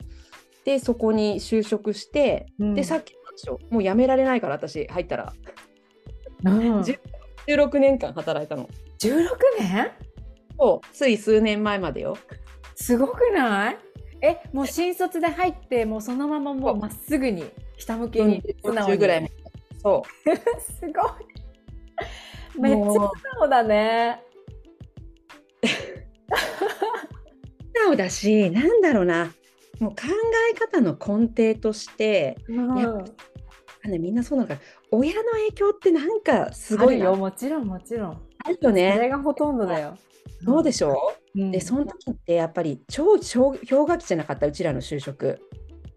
でそこに就職して、うん、でさっきのもう辞められないから私入ったら、うん、<laughs> 16年間働いたの。16年？そうつい数年前までよ。すごくない？えもう新卒で入ってもうそのままもうまっすぐに下向きに素直に。ぐらいそう。<laughs> すごい。めっちゃ素直だね。素直だしなんだろうな。もう考え方の根底として、うん、やっぱねみんなそうなんか親の影響ってなんかすごいよ。もちろんもちろんあるよね。それがほとんどだよ。そうでしょう、うん、でその時ってやっぱり超氷河期じゃなかった？うちらの就職。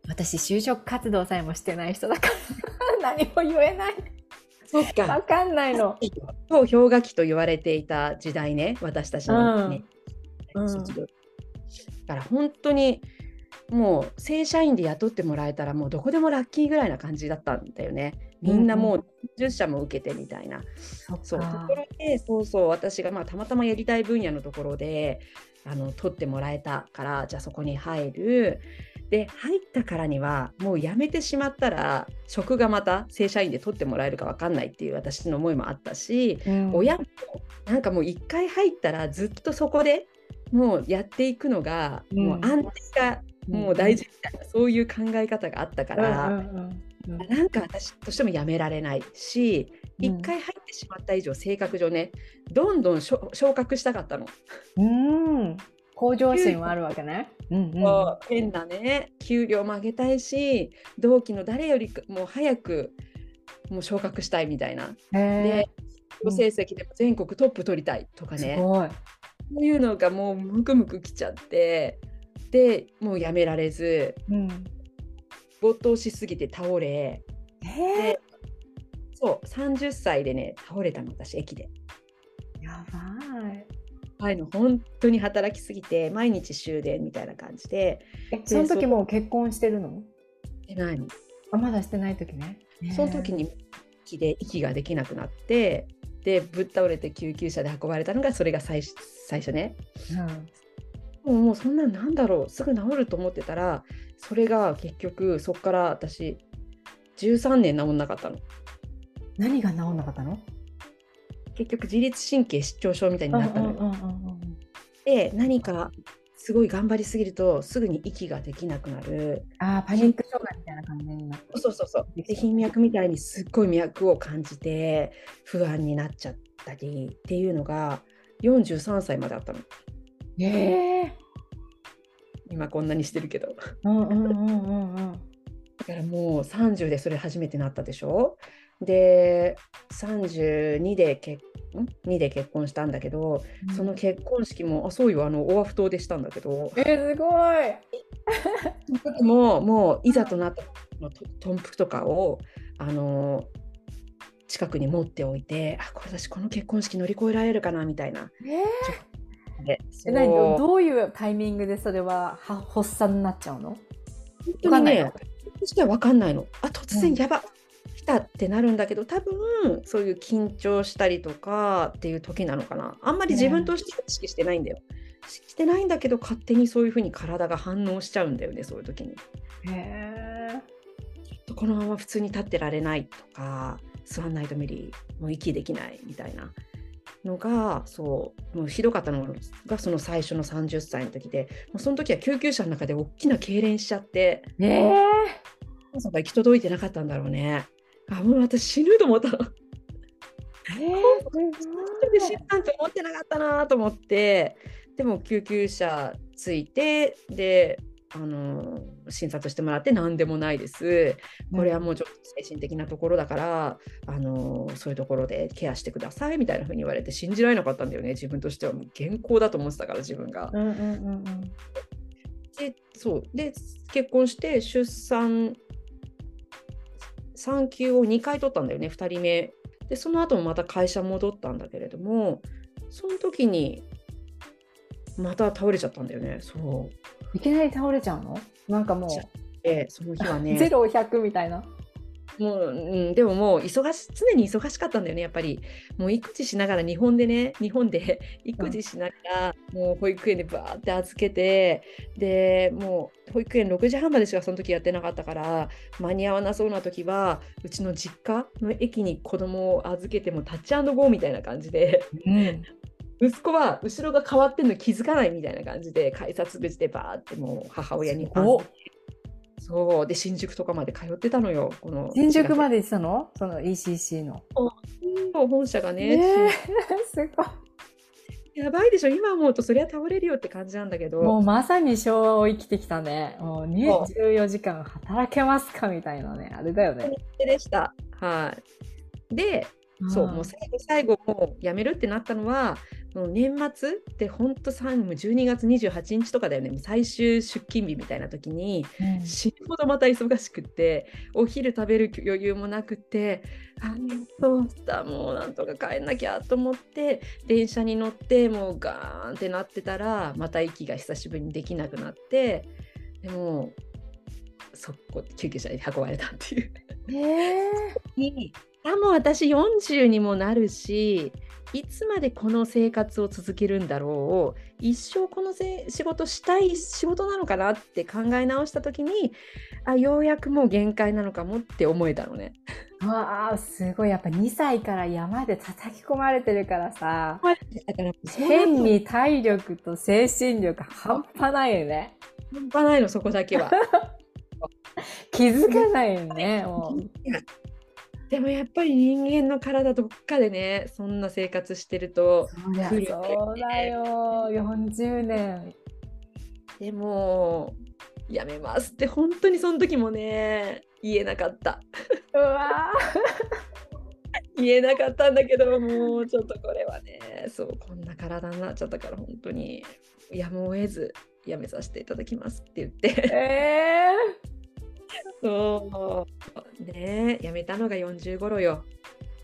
私就職活動さえもしてない人だから。<laughs> 何も言えない。そっか。分かんないの。超氷河期と言われていた時代ね。私たちのね、うん、だから本当にもう正社員で雇ってもらえたらもうどこでもラッキーぐらいな感じだったんだよね。みんなもう10社も受けてみたいな。うんうん、そうところでそうそう私がまあたまたまやりたい分野のところであの取ってもらえたからじゃあそこに入る。で入ったからにはもう辞めてしまったら職がまた正社員で取ってもらえるか分かんないっていう私の思いもあったし、うん、親もなんかもう1回入ったらずっとそこでもうやっていくのが、もう安定がもう大事みたいな、そういう考え方があったから、なんか私としてもやめられないし一、うん、回入ってしまった以上性格上ねどんどん昇格したかったの。うん。向上心はあるわけね。うんうん、変なね給料も上げたいし同期の誰よりも早くもう昇格したいみたいな。で成績でも全国トップ取りたいとかね、そういうのがもうムクムクきちゃってでもうやめられず、うん、没頭しすぎて倒れ、でそう30歳でね倒れたの私駅で。やばい。はいの本当に働きすぎて毎日終電みたいな感じで。その時もう結婚してるの？してないの。あまだしてない時ね。その時に息で息ができなくなってでぶっ倒れて救急車で運ばれたのがそれが最最初ね、うん、もうそんななんだろう。すぐ治ると思ってたらそれが結局そこから私13年治んなかったの何が治んなかったの？結局自律神経失調症みたいになったので何かすごい頑張りすぎるとすぐに息ができなくなる。あパニック障害みたいな感じになって。そうそうそう。で頻脈みたいにすっごい脈を感じて不安になっちゃったりっていうのが43歳まであったの。ええ今こんなにしてるけど。うんうんうんうんうん。だからもう30でそれ初めてなったでしょ？で32で結2で結婚したんだけど、うん、その結婚式もあそうよあのオアフ島でしたんだけどえー、すごいその時ももういざとなったのトンプとかをあの近くに持っておいてあこれ私この結婚式乗り越えられるかなみたいな。えー、で何？どう。いうタイミングでそれは発作になっちゃうの？本当にね、としては分かんないの。あ突然やば、たってなるんだけど多分そういう緊張したりとかっていう時なのかな。あんまり自分として意識してないんだよ、してないんだけど勝手にそういうふうに体が反応しちゃうんだよねそういう時に。へこのまま普通に立ってられないとか座んないと無理もう息できないみたいなのがそうもうひどかったのがその最初の30歳の時でもうその時は救急車の中で大きな痙攣しちゃってええまさか行き届いてなかったんだろうねあもう私死ぬと思ったの。えー、で死ぬなんて思ってなかったなと思ってでも救急車着いてであの診察してもらって何でもないです。これはもうちょっと精神的なところだから、あのそういうところでケアしてくださいみたいな風に言われて信じられなかったんだよね自分としてはもう健康だと思ってたから自分が。うんうんうんうん。でそうで結婚して出産産休を2回取ったんだよね2人目。でその後もまた会社戻ったんだけれどもその時にまた倒れちゃったんだよね。そういきなり倒れちゃうの？なんかもでその日はう、ね。<laughs> ゼロ100みたいな。もう、うん、でももう忙し常に忙しかったんだよねやっぱり。もう育児しながら日本でね日本で <laughs> 育児しながら、もう保育園でバーって預けてでもう保育園6時半までしかその時やってなかったから間に合わなそうな時はうちの実家の駅に子供を預けてもタッチゴーみたいな感じで。うん。息子は後ろが変わってんの気づかないみたいな感じで改札口でバーってもう母親にそう。で新宿とかまで通ってたのよ。この新宿。まで行ってたの？その ECC の。本社がね、えー、すごい。やばいでしょ。今思うとそりゃ倒れるよって感じなんだけど。もうまさに昭和を生きてきたね。もうにそう。14時間働けますかみたいなね。あれだよね。でした。はい。でそうもう最後最後もう辞めるってなったのはもう年末ってほんと3もう12月28日とかだよね。最終出勤日みたいな時にうん。死ぬほどまた忙しくってお昼食べる余裕もなくってあそうしたもうなんとか帰んなきゃと思って電車に乗ってもうガーンってなってたらまた息が久しぶりにできなくなってでも速攻救急車に運ばれたっていう。え <laughs> にあもう私40にもなるしいつまでこの生活を続けるんだろう一生このせ仕事したい仕事なのかなって考え直した時にあようやくもう限界なのかもって思えたのね。ー、わあすごい。やっぱ2歳から山で叩き込まれてるからさ。だから変に体力と精神力半端ないよね。半端ないのそこだけは。<laughs> 気づかないよねもう <laughs> でもやっぱり人間の体どっかでねそんな生活してるとそうだよ。40年。でもやめますって本当にその時もね言えなかった。うわ <laughs> 言えなかったんだけどもうちょっとこれはねそうこんな体になっちゃったから本当に。やむを得ずやめさせていただきますって言っーて。えそう。ね。やめたのが40頃よ。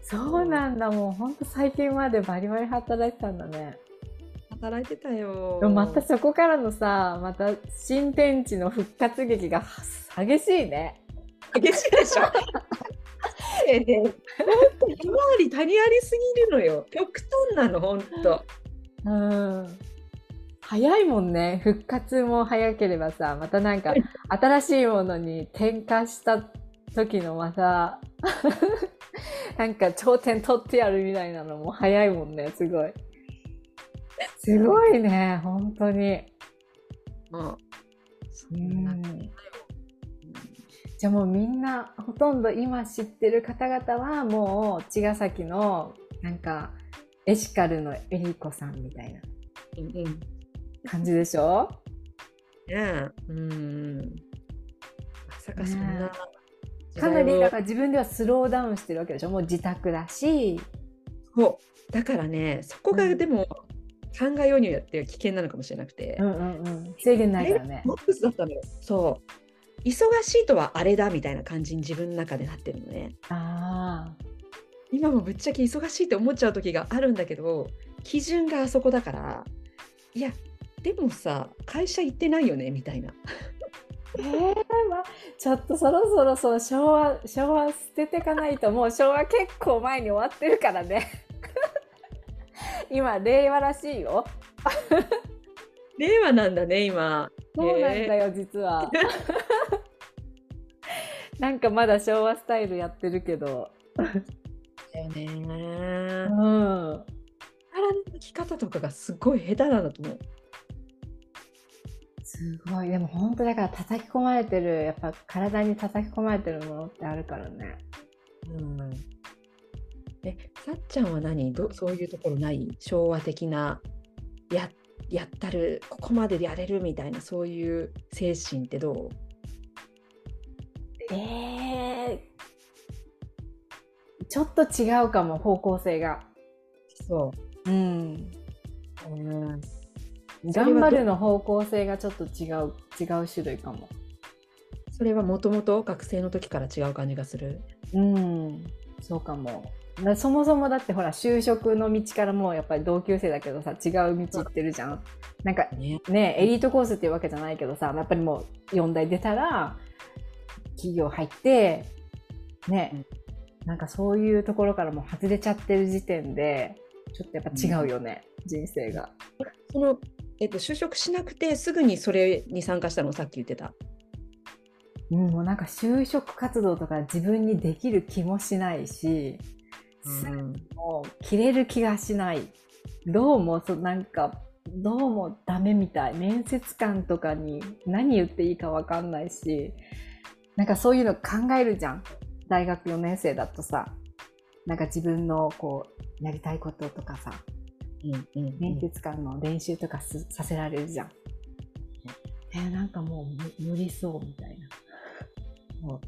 ー、そうなんだ。もうほんと最近までバリバリ働いてたんだね。働いてたよ。またそこからのさまた新天地の復活劇が激しいね。激しいでしょ？ええ。ね本当山あり谷ありすぎるのよ。極端なの本当うん早いもんね。復活も早ければさまたなんか新しいものに転化した時のまた <laughs> なんか頂点取ってやるみたいなのも早いもんねすごい。すごいね本当に。まあそうん。な、んじゃあもうみんなほとんど今知ってる方々はもう茅ヶ崎のなんかエシカルのエリコさんみたいな。うんうん感じでしょ？ねえ。うんまさかそんな、かなりだから自分ではスローダウンしてるわけでしょ？もう自宅だし。そう。だからねそこうん。がでも、考えようによっては危険なのかもしれなくて、うんうんうん制限ないからね。マックスだったのよ。そう。忙しいとはあれだみたいな感じに自分の中でなってるのね。あ今もぶっちゃけ忙しいって思っちゃう時があるんだけど基準があそこだから。いやでもさ会社行ってないよねみたいなーえー、まあちょっとそろそろそう昭和昭和捨ててかないともう昭和結構前に終わってるからね今令和らしいよ令和なんだね今そうなんだよ、実はなんかまだ昭和スタイルやってるけど。だよね。うん。体の着方とかがすごい下手なんだと思う。すごい。でも本当だから叩き込まれてる、やっぱ体に叩き込まれてるものってあるからね。うん。え、さっちゃんは何？どそういうところない？昭和的な、や、やったる、ここまででやれるみたいな、そういう精神ってどう？ええちょっと違うかも、方向性が。そうん。う。うん。頑張るの方向性がちょっと違う、違う種類かも。それはもともと学生の時から違う感じがする。うん。そうかも。だそもそもだってほら、就職の道からもうやっぱり同級生だけどさ、違う道行ってるじゃん。なんかね。ね、エリートコースっていうわけじゃないけどさ、やっぱりもう4代出たら、企業入って、ね、なんかそういうところからもう外れちゃってる時点で、ちょっとやっぱ違うよね、人生が。その、えっと、就職しなくてすぐにそれに参加したのさっき言ってた。うん、もうなんか就職活動とか自分にできる気もしないし、すぐもう切れる気がしない。どうもそなんかどうもダメみたい。面接官とかに何言っていいかわかんないし、なんかそういうの考えるじゃん。大学4年生だとさ、なんか自分のこうやりたいこととかさ、うんうん面接官の練習とかすさせられるじゃん。えーなんかもう無無理そうみたいな。も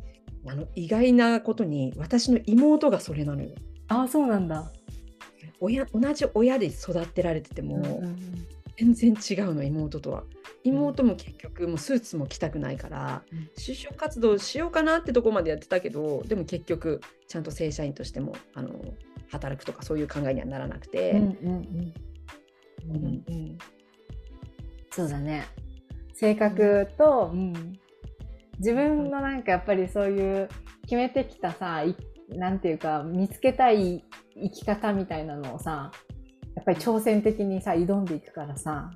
うあの意外なことに私の妹がそれなのよ。ああ、そうなんだ。親同じ親で育てられてても、うんうんうん全然違うの妹とは。妹も結局もうスーツも着たくないから、うん就職活動しようかなってとこまでやってたけどでも結局ちゃんと正社員としてもあの働くとかそういう考えにはならなくて、うんうんうん。うんうん。そうだね。性格と、うん、自分のなんかやっぱりそういう決めてきたさいなんていうか見つけたい生き方みたいなのをさやっぱり挑戦的にさ挑んでいくからさ。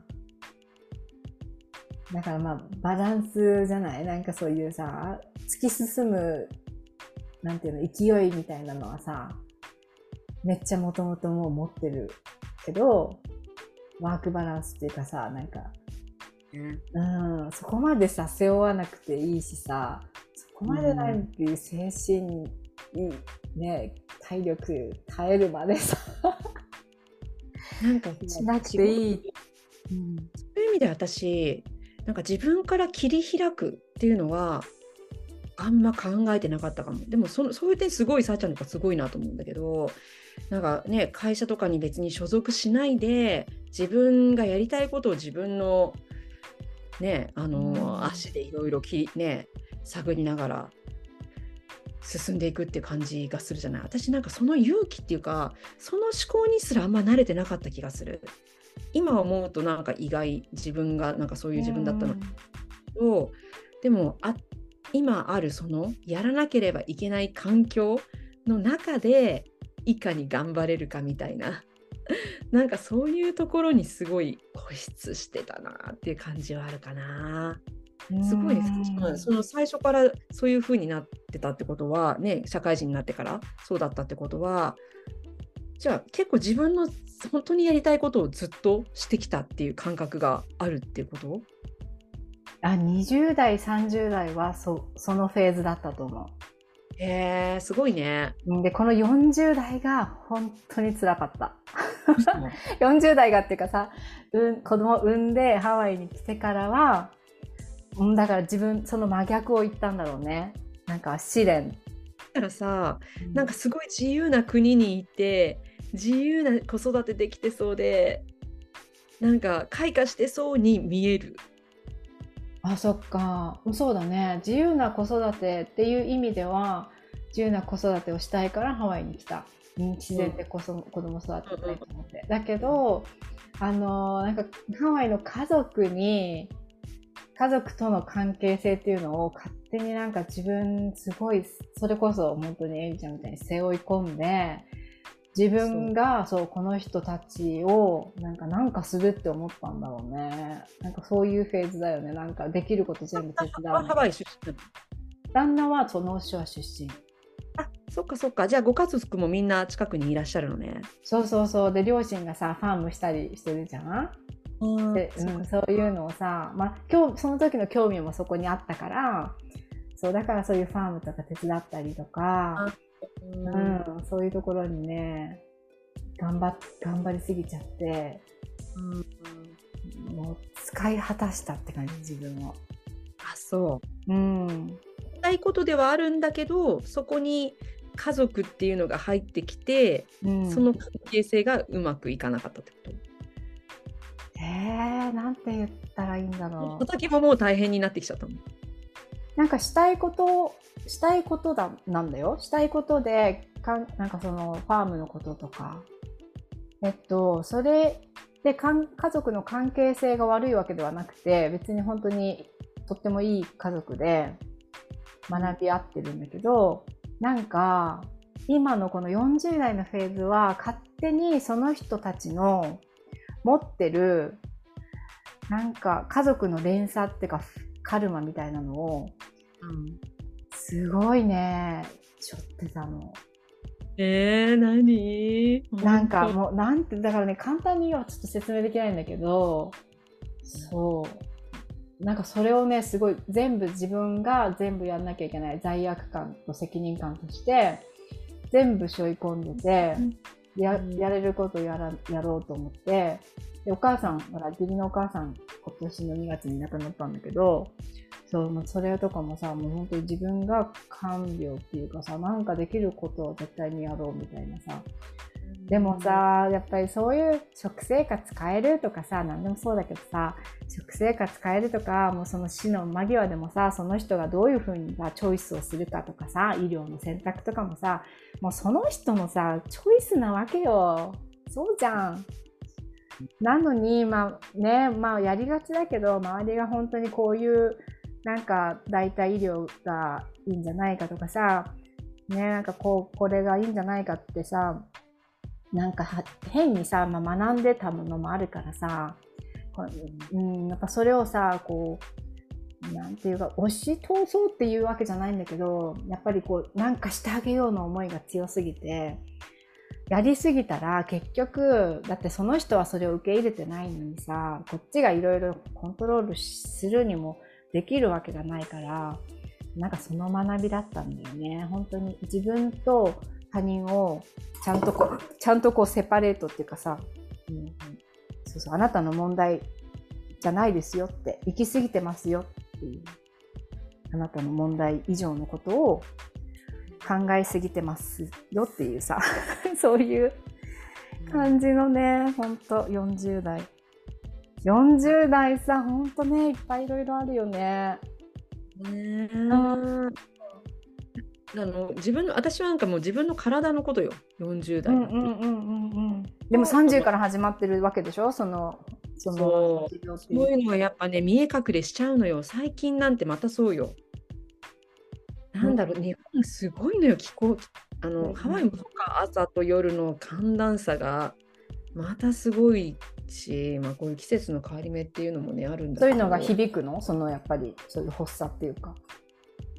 だからまあバランスじゃない？なんかそういうさ突き進むなんていうの勢いみたいなのはさめっちゃもともともう持ってるけどワークバランスっていうかさなんかうん、そこまでさ背負わなくていいしさそこまでないっていう精神に、ね体力耐えるまでさなんか <laughs> しなくていい。うん。そういう意味で私なんか自分から切り開くっていうのはあんま考えてなかったかも。でもそのそういう点すごいさーちゃんとかすごいなと思うんだけどなんかね会社とかに別に所属しないで自分がやりたいことを自分のねあの、うん。足でいろいろきね探りながら進んでいくって感じがするじゃない？私なんかその勇気っていうかその思考にすらあんま慣れてなかった気がする。今思うとなんか意外自分がなんかそういう自分だったの。をでもあ今あるそのやらなければいけない環境の中でいかに頑張れるかみたいな。<laughs> なんかそういうところにすごい固執してたなっていう感じはあるかな。すごいですうん。その最初からそういう風になってたってことはね社会人になってからそうだったってことはじゃあ結構自分の本当にやりたいことをずっとしてきたっていう感覚があるっていうこと？あ20代30代はそそのフェーズだったと思へえすごいね。う。でこの40代が本当につらかった。40 <laughs> 代がっていうかさ、うん、子供産んでハワイに来てからは、うん、だから自分その真逆を言ったんだろうね。なんか試練。だからさなんかすごい自由な国にいて自由な子育てできてそうでなんか開花してそうに見える。あそっか。そうだね。自由な子育てっていう意味では自由な子育てをしたいからハワイに来た。うん自然でこそ、子供育てたいと思って、だけどあのなんかハワイの家族に家族との関係性っていうのを勝手になんか自分すごいそれこそ本当にエリちゃんみたいに背負い込んで自分がそう。この人たちをなんかなんかするって思ったんだろうね。なんかそういうフェーズだよね。なんかできること全部手伝うハワイ出身な旦那はその市は出身。あそっかそっか。じゃあご家族もみんな近くにいらっしゃるのね。そうそうそう。で両親がさファームしたりしてるじゃん？でうん、そういうのをさ、まあ、今日その時の興味もそこにあったからそうだからそういうファームとか手伝ったりとか、うん、うん、そういうところにね頑張頑張りすぎちゃって、うん、もう使い果たしたって感じ自分を。あそう。うんしたいことではあるんだけどそこに家族っていうのが入ってきて、うん、その関係性がうまくいかなかったってこと？えー、なんて言ったらいいんだろう。時ももう大変になってきちゃったのなんかしたいことしたいことだなんだよ。したいことでかなんかそのファームのこととか。えっとそれでかん家族の関係性が悪いわけではなくて別に本当にとってもいい家族で学び合ってるんだけどなんか今のこの40代のフェーズは勝手にその人たちの持ってるなんか家族の連鎖っていうかカルマみたいなのを、うん、すごいね。しょってたの。えー、何？なんかもうなんてだからね簡単にはちょっと説明できないんだけどそう。なんかそれをねすごい全部自分が全部やんなきゃいけない罪悪感と責任感として全部背負い込んでて、ややれることやらやろうと思ってでお母さんほら義理のお母さん今年の2月に亡くなったんだけどそうそれとかもさもう本当に自分が看病っていうかさなんかできることを絶対にやろうみたいなさでもさやっぱりそういう食生活変えるとかさ何でもそうだけどさ食生活変えるとかもうその死の間際でもさその人がどういうふうにさチョイスをするかとかさ医療の選択とかもさもうその人のさチョイスなわけよ。そうじゃん。なのにまあねまあやりがちだけど周りが本当にこういうなんか代替医療がいいんじゃないかとかさねなんかこうこれがいいんじゃないかってさなんか変にさ、まあ、学んでたものもあるからさ、うん、やっぱそれをさこうなんていうか押し通そうっていうわけじゃないんだけどやっぱりこうなんかしてあげようの思いが強すぎてやりすぎたら結局だってその人はそれを受け入れてないのにさこっちがいろいろコントロールするにもできるわけがないからなんかその学びだったんだよね。本当に。自分と他人をちゃんとこうちゃんとこうセパレートっていうかさ、うん、そうそう。あなたの問題じゃないですよって。行き過ぎてますよっていう。あなたの問題以上のことを考えすぎてますよっていうさ <laughs> そういう感じのねほんと40代40代さほんとねいっぱいいろいろあるよね。ねあの自分の私はなんかもう自分の体のことよ。40代、うんうんうんうんうん、でも30から始まってるわけでしょ？そのそのそういうのはやっぱね見え隠れしちゃうのよ。最近なんてまたそうよなんだろう、日本すごいのよ気候。あの、うん、ハワイもとか朝と夜の寒暖差がまたすごいし、まあ、こういう季節の変わり目っていうのもねあるんだそういうのが響くの？そのやっぱりそういう発作っていうか。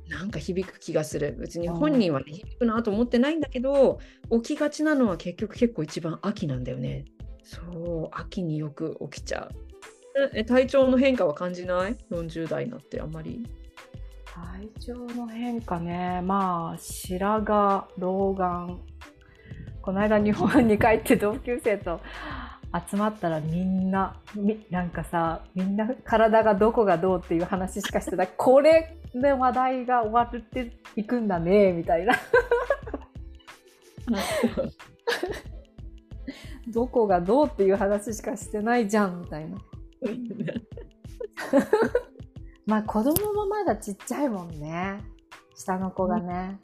なんか響く気がする。別に本人は、ね、響くなと思ってないんだけど起きがちなのは結局結構一番秋なんだよね。そう秋によく起きちゃう。え体調の変化は感じない ?40 代になってあんまり体調の変化ね。まあ白髪老眼。この間日本に帰って同級生と集まったらみんななんかさみんな体がどこがどうっていう話しかしてない <laughs> これで話題が終わっていくんだねみたいな。どこがどうっていう話しかしてないじゃんみたいな <laughs> まあ子供もまだちっちゃいもんね。下の子がね、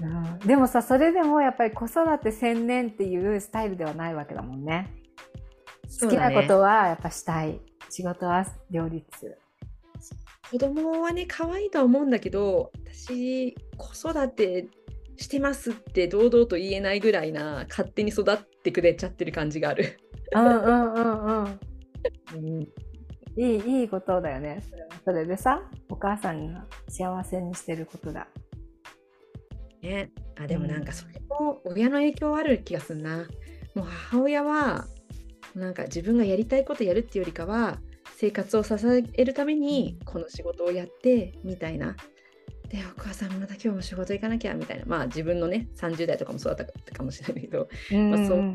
うん、でもさそれでもやっぱり子育て専念っていうスタイルではないわけだもんね。好きなことはやっぱしたい、仕事は両立子供はね可愛いとは思うんだけど私子育てしてますって堂々と言えないぐらいな勝手に育ってくれちゃってる感じがある。うんうんうんうん。う <laughs> んいい、いいことだよね。それでさ、お母さんが幸せにしてることだ。ね、あでもなんかそれも親の影響ある気がするな。もう母親はなんか自分がやりたいことやるっていうよりかは生活を支えるためにこの仕事をやってみたいな。でお母さんまた今日も仕事行かなきゃみたいなまあ自分のね30代とかもそうだったかもしれないけど、まあ、そう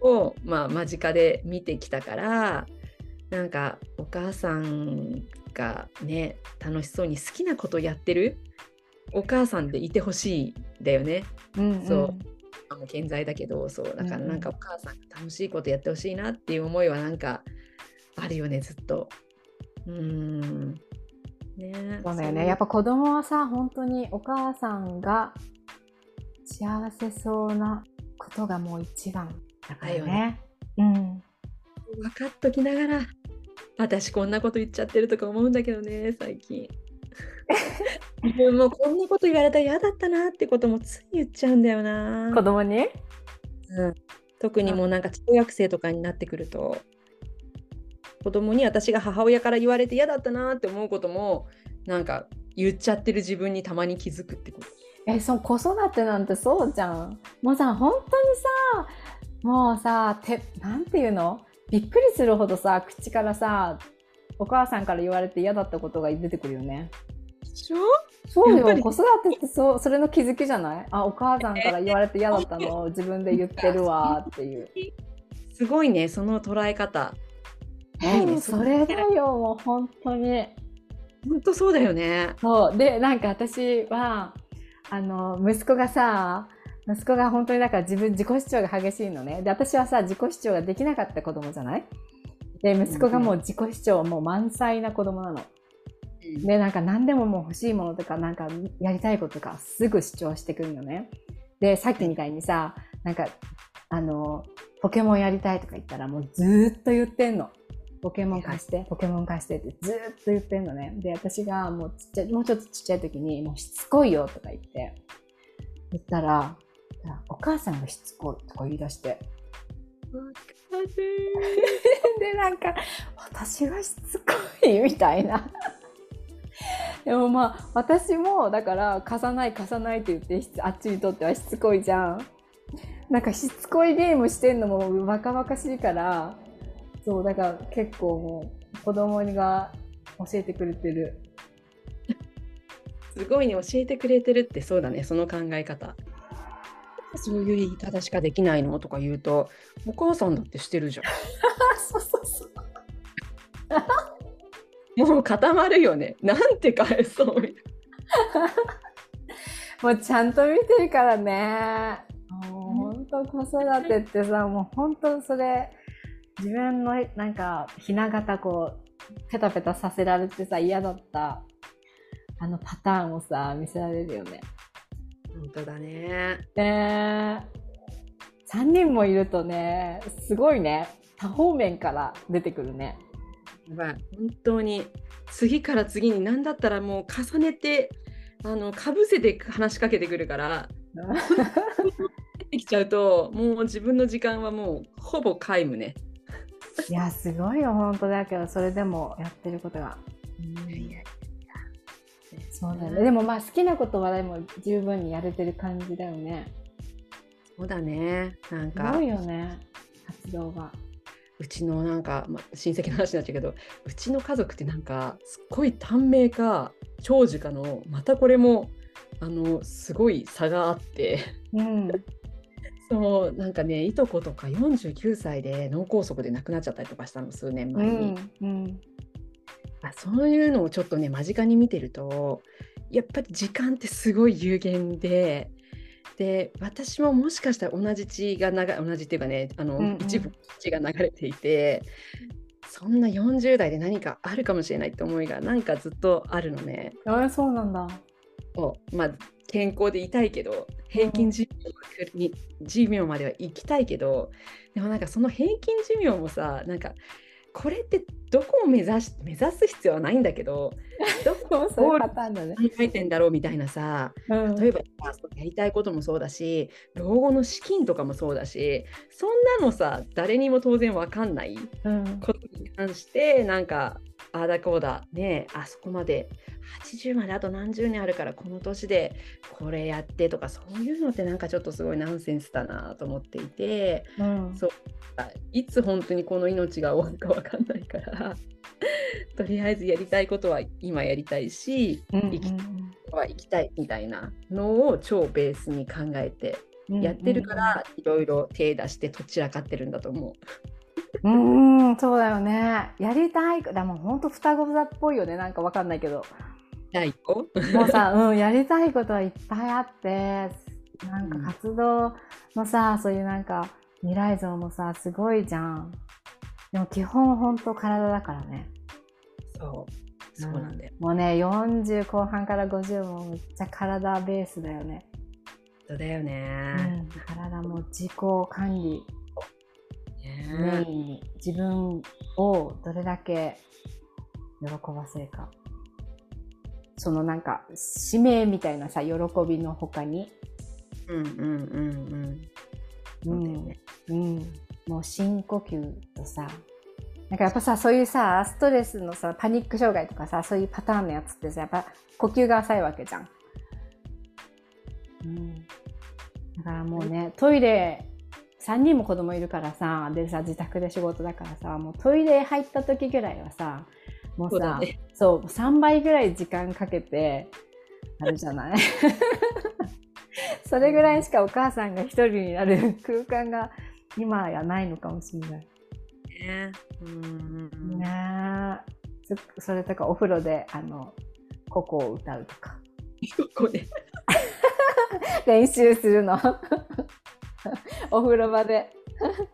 を、まあ、間近で見てきたからなんかお母さんがね楽しそうに好きなことやってるお母さんでいてほしいだよね。うんうん、そう。健在だけどそう。だからなんかお母さんが楽しいことやってほしいなっていう思いはなんかあるよねずっと。うん。ね、そうだよね。やっぱ子供はさ本当にお母さんが幸せそうなことがもう一番だからね。うん、分かっときながら私こんなこと言っちゃってるとか思うんだけどね最近。自分もこんなこと言われたら嫌だったなってこともつい言っちゃうんだよな。子供に、うん、特にもうなんか中学生とかになってくると子供に私が母親から言われて嫌だったなって思うこともなんか言っちゃってる自分にたまに気づくってこと。えその子育てなんてそうじゃん。もうさ本当にさもうさてなんていうの？びっくりするほどさ口からさお母さんから言われて嫌だったことが出てくるよね。そう？よ。子育てってそうそれの気づきじゃない？あお母さんから言われて嫌だったのを自分で言ってるわっていう。すごいねその捉え方。えー、それだよもう本当に。本当そうだよね。そう。でなんか私はあの息子がさ息子が本当にだから自分自己主張が激しいのねで私はさ自己主張ができなかった子供じゃない？で息子がもう自己主張もう満載な子供なの、で、なんか何でももう欲しいものとか、なんかやりたいこととかすぐ主張してくるのね。で、さっきみたいにさ、なんか、あの、ポケモンやりたいとか言ったらもうずっと言ってんの。ポケモン貸して、ポケモン貸してってずっと言ってんのね。で、私がもうちっちゃい、もうちょっとちっちゃい時に、もうしつこいよとか言って、言ったら、お母さんがしつこいとか言い出して。<laughs> で、なんか、私がしつこいみたいな。<laughs> でもまあ私もだから貸さない貸さないって言ってあっちにとってはしつこいじゃん。なんかしつこいゲームしてんのもバカバカしいからそうだから結構もう子供が教えてくれてる。すごいね教えてくれてるってそうだねその考え方。そういう言い方しかできないの？とか言うとお母さんだってしてるじゃん。<laughs> そうそうそう。もう固まるよね。なんて返そうみたいな。<laughs> もうちゃんと見てるからね。もう本当子育てってさ、もう本当それ、自分のなんか、ひな形こう、ペタペタさせられてさ、嫌だったあのパターンをさ、見せられるよね。本当だね。ね3人もいるとね、すごいね。多方面から出てくるね。やばい本当に次から次に何だったらもう重ねてあのかぶせて話しかけてくるから出てきちゃうともう自分の時間はもうほぼ皆無ね。いやすごいよ本当だけどそれでもやってることが。いやいやそうだね。でもまあ好きなことはでも十分にやれてる感じだよね。そうだね。なんか。すごいよね。活動が。うちのなんか、ま、親戚の話になっちゃうけどうちの家族ってなんかすっごい短命か長寿かのまたこれもあのすごい差があって、うん、<laughs> そうなんかねいとことか49歳で脳梗塞で亡くなっちゃったりとかしたの数年前に、うんうん、あそういうのをちょっとね間近に見てるとやっぱり時間ってすごい有限でで私ももしかしたら同じ血が流同じっていうかねあの、うんうん、一部血が流れていてそんな40代で何かあるかもしれないって思いがなんかずっとあるのね。あそうなんだそうまあ健康でいたいけど平均寿命,、寿命までは行きたいけどでもなんかその平均寿命もさなんかこれってどこを目指し目指す必要はないんだけど <laughs> どこそういうパターンだね。何書いてんだろうみたいなさ、うん例えばさやりたいこともそうだし老後の資金とかもそうだしそんなのさ誰にも当然わかんないうんことに関してなんかああだこうだ。ねあそこまで。80まであと何十年あるからこの年でこれやってとかそういうのってなんかちょっとすごいナンセンスだなと思っていて。うん。そう。あいつ本当にこの命が終わるかわかんないから <laughs> とりあえずやりたいことは今やりたいしうん生きは行きたいみたいなのを超ベースに考えてうんやってるからいろいろ手出してどちらかってるんだと思う。うんうんそうだよね。やりたいだもうほんと双子座っぽいよね。なんかわかんないけど。ないよ。もうさ、<laughs> うん、やりたいことはいっぱいあってなんか活動のさ、そういうなんか未来像もさすごいじゃん。でも基本ほんと体だからね。そう。そうなんだよ。もうね40後半から50もめっちゃ体ベースだよね、そうだようね。ん、体も自己管理。メね。に自分をどれだけ喜ばせるか。そのなんか使命みたいなさ喜びの他に、うんうんうんうん。ね。うん、もう深呼吸とさ。なんかやっぱさそういうさストレスのさパニック障害とかさそういうパターンのやつってさやっぱ呼吸が浅いわけじゃん。うん、だからもうねトイレ3人も子供いるからさでさ自宅で仕事だからさもうトイレ入った時ぐらいはさもうさそうだね。そう3倍ぐらい時間かけてあるじゃない？<laughs> それぐらいしかお母さんが一人になる空間が今やないのかもしれない。ね。うんうん。ねえ。そそれとかお風呂であのココを歌うとか。<laughs> ここで。<laughs> 練習するの <laughs> お風呂場で。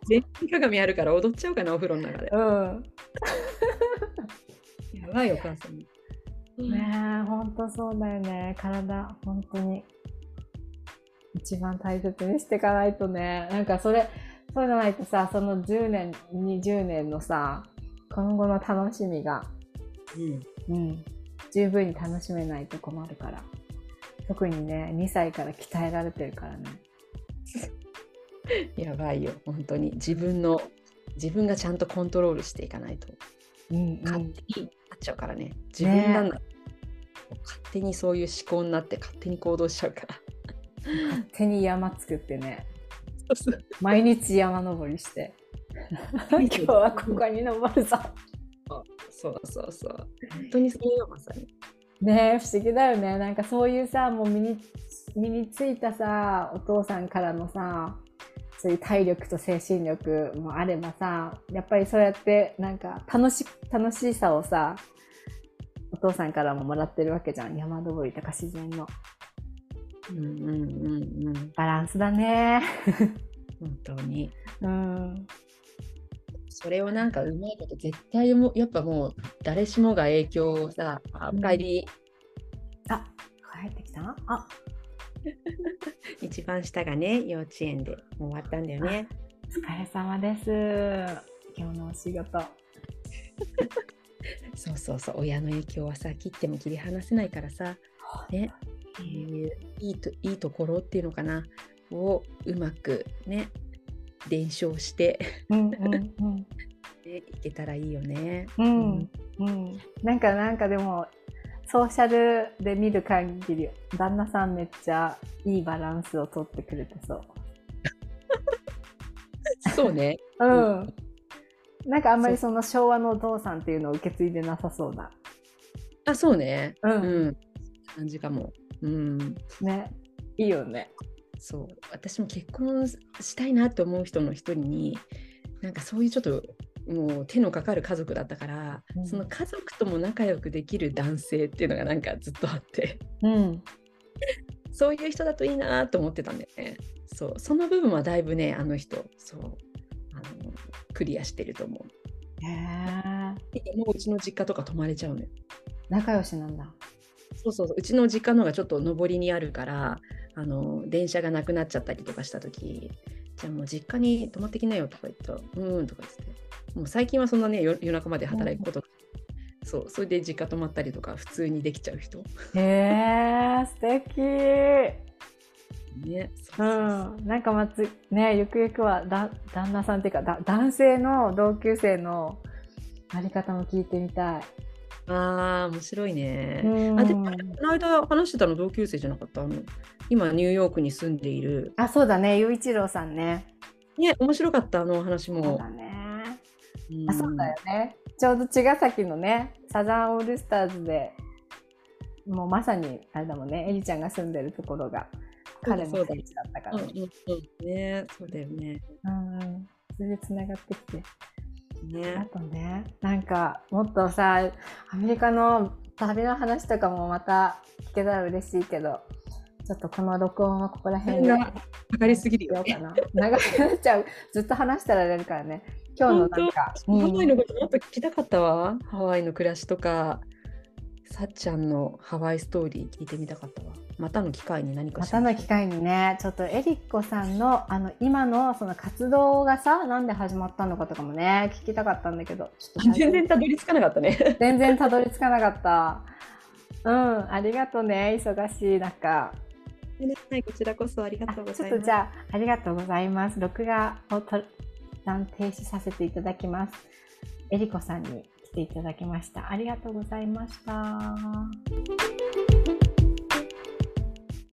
全身鏡あるから踊っちゃうかなお風呂の中で。うん。<laughs> やばいお母さん。ねえほんとそうだよね。体本当に。一番大切にしていかないとね。なんかそれそうじゃないとさその10年20年のさ今後の楽しみがうん。うん、十分に楽しめないと困るから。特にね2歳から鍛えられてるからね <laughs> <laughs> やばいよ本当に。自分の自分がちゃんとコントロールしていかないと。うん勝手になっちゃうからね。自分なんだ、勝手にそういう思考になって勝手に行動しちゃうから。勝手に山作ってね。毎日山登りして。今日はここに登るぞ。そうそうそう本当にそれよまさ。にねえ不思議だよね。なんかそういうさもう身に身についたさお父さんからのさそういう体力と精神力もあればさやっぱりそうやってなんか楽し楽しさをさお父さんからももらってるわけじゃん。山登りとか自然の。うんうんうんうん。バランスだね。本当に。うん。それをなんかうまいこと絶対もやっぱもう誰しもが影響をさあおかえり、あ帰ってきた？あ <laughs> 一番下がね幼稚園で終わったんだよね。お疲れ様です。今日のお仕事。<laughs> そうそうそう親の影響はさ切っても切り離せないからさ。ね。いういいといいところっていうのかな。をうまくね伝承して、うんうんうん。<laughs> ね、いけたらいいよね。うん、うん、なんかなんかでもソーシャルで見る限り旦那さんめっちゃいいバランスをとってくれてそう。<laughs> そうね。うん。なんかあんまりその昭和のお父さんっていうのを受け継いでなさそうな。あそうね。う。うんん。感じかも。うん。ね。いいよね。そう私も結婚したいなって思う人の一人になんかそういうちょっともう手のかかる家族だったから、うん。その家族とも仲良くできる男性っていうのがなんかずっとあって。うん。<laughs> そういう人だといいなと思ってたんだよね。そう。その部分はだいぶねあの人そうあのクリアしてると思う。へえ。でもううちの実家とか泊まれちゃうのよ。仲良しなんだ。そうそうそう。うちの実家の方がちょっと上りにあるからあの電車がなくなっちゃったりとかした時じゃあもう実家に泊まってきなよとか言ったらうーんとか言ってもう最近はそんなね夜夜中まで働くこと、そうそれで実家泊まったりとか普通にできちゃう人へえ素敵ねうん、なんかまつねゆくゆくはだ旦那さんっていうかだ男性の同級生のあり方も聞いてみたい。ああ面白いね。あでもこの間話してたの同級生じゃなかった？あの今ニューヨークに住んでいる。あそうだね雄一郎さんね。ね面白かったあの話も。そうだね。うん、あそうだよね。ちょうど茅ヶ崎のねサザンオールスターズでもうまさにあれだもんねエリちゃんが住んでるところが。彼も選手だったから。うんうねそうだよね。うん、それでつながってきて。ね、あとねなんかもっとさアメリカの旅の話とかもまた聞けたら嬉しいけどちょっとこの録音はここら辺でかかりすぎるよ、ね、かな。長くなっちゃう。ずっと話したられるからね。今日のなんか、ハワイのこともっと聞きたかったわ。ハワイの暮らしとか。さっちゃんのハワイストーリー聞いてみたかったわ。またの機会に何かまたの機会にね、ちょっとエリッコさんのあの今のその活動がさ、なんで始まったのかとかもね、聞きたかったんだけど、全然たどり着かなかったね。全然たどり着かなかった。うん、ありがとうね、忙しい中。はい、こちらこそありがとうございます。ちょっとじゃあ、ありがとうございます。録画をと一旦停止させていただきます。えりこさんに来ていただきました。ありがとうございました。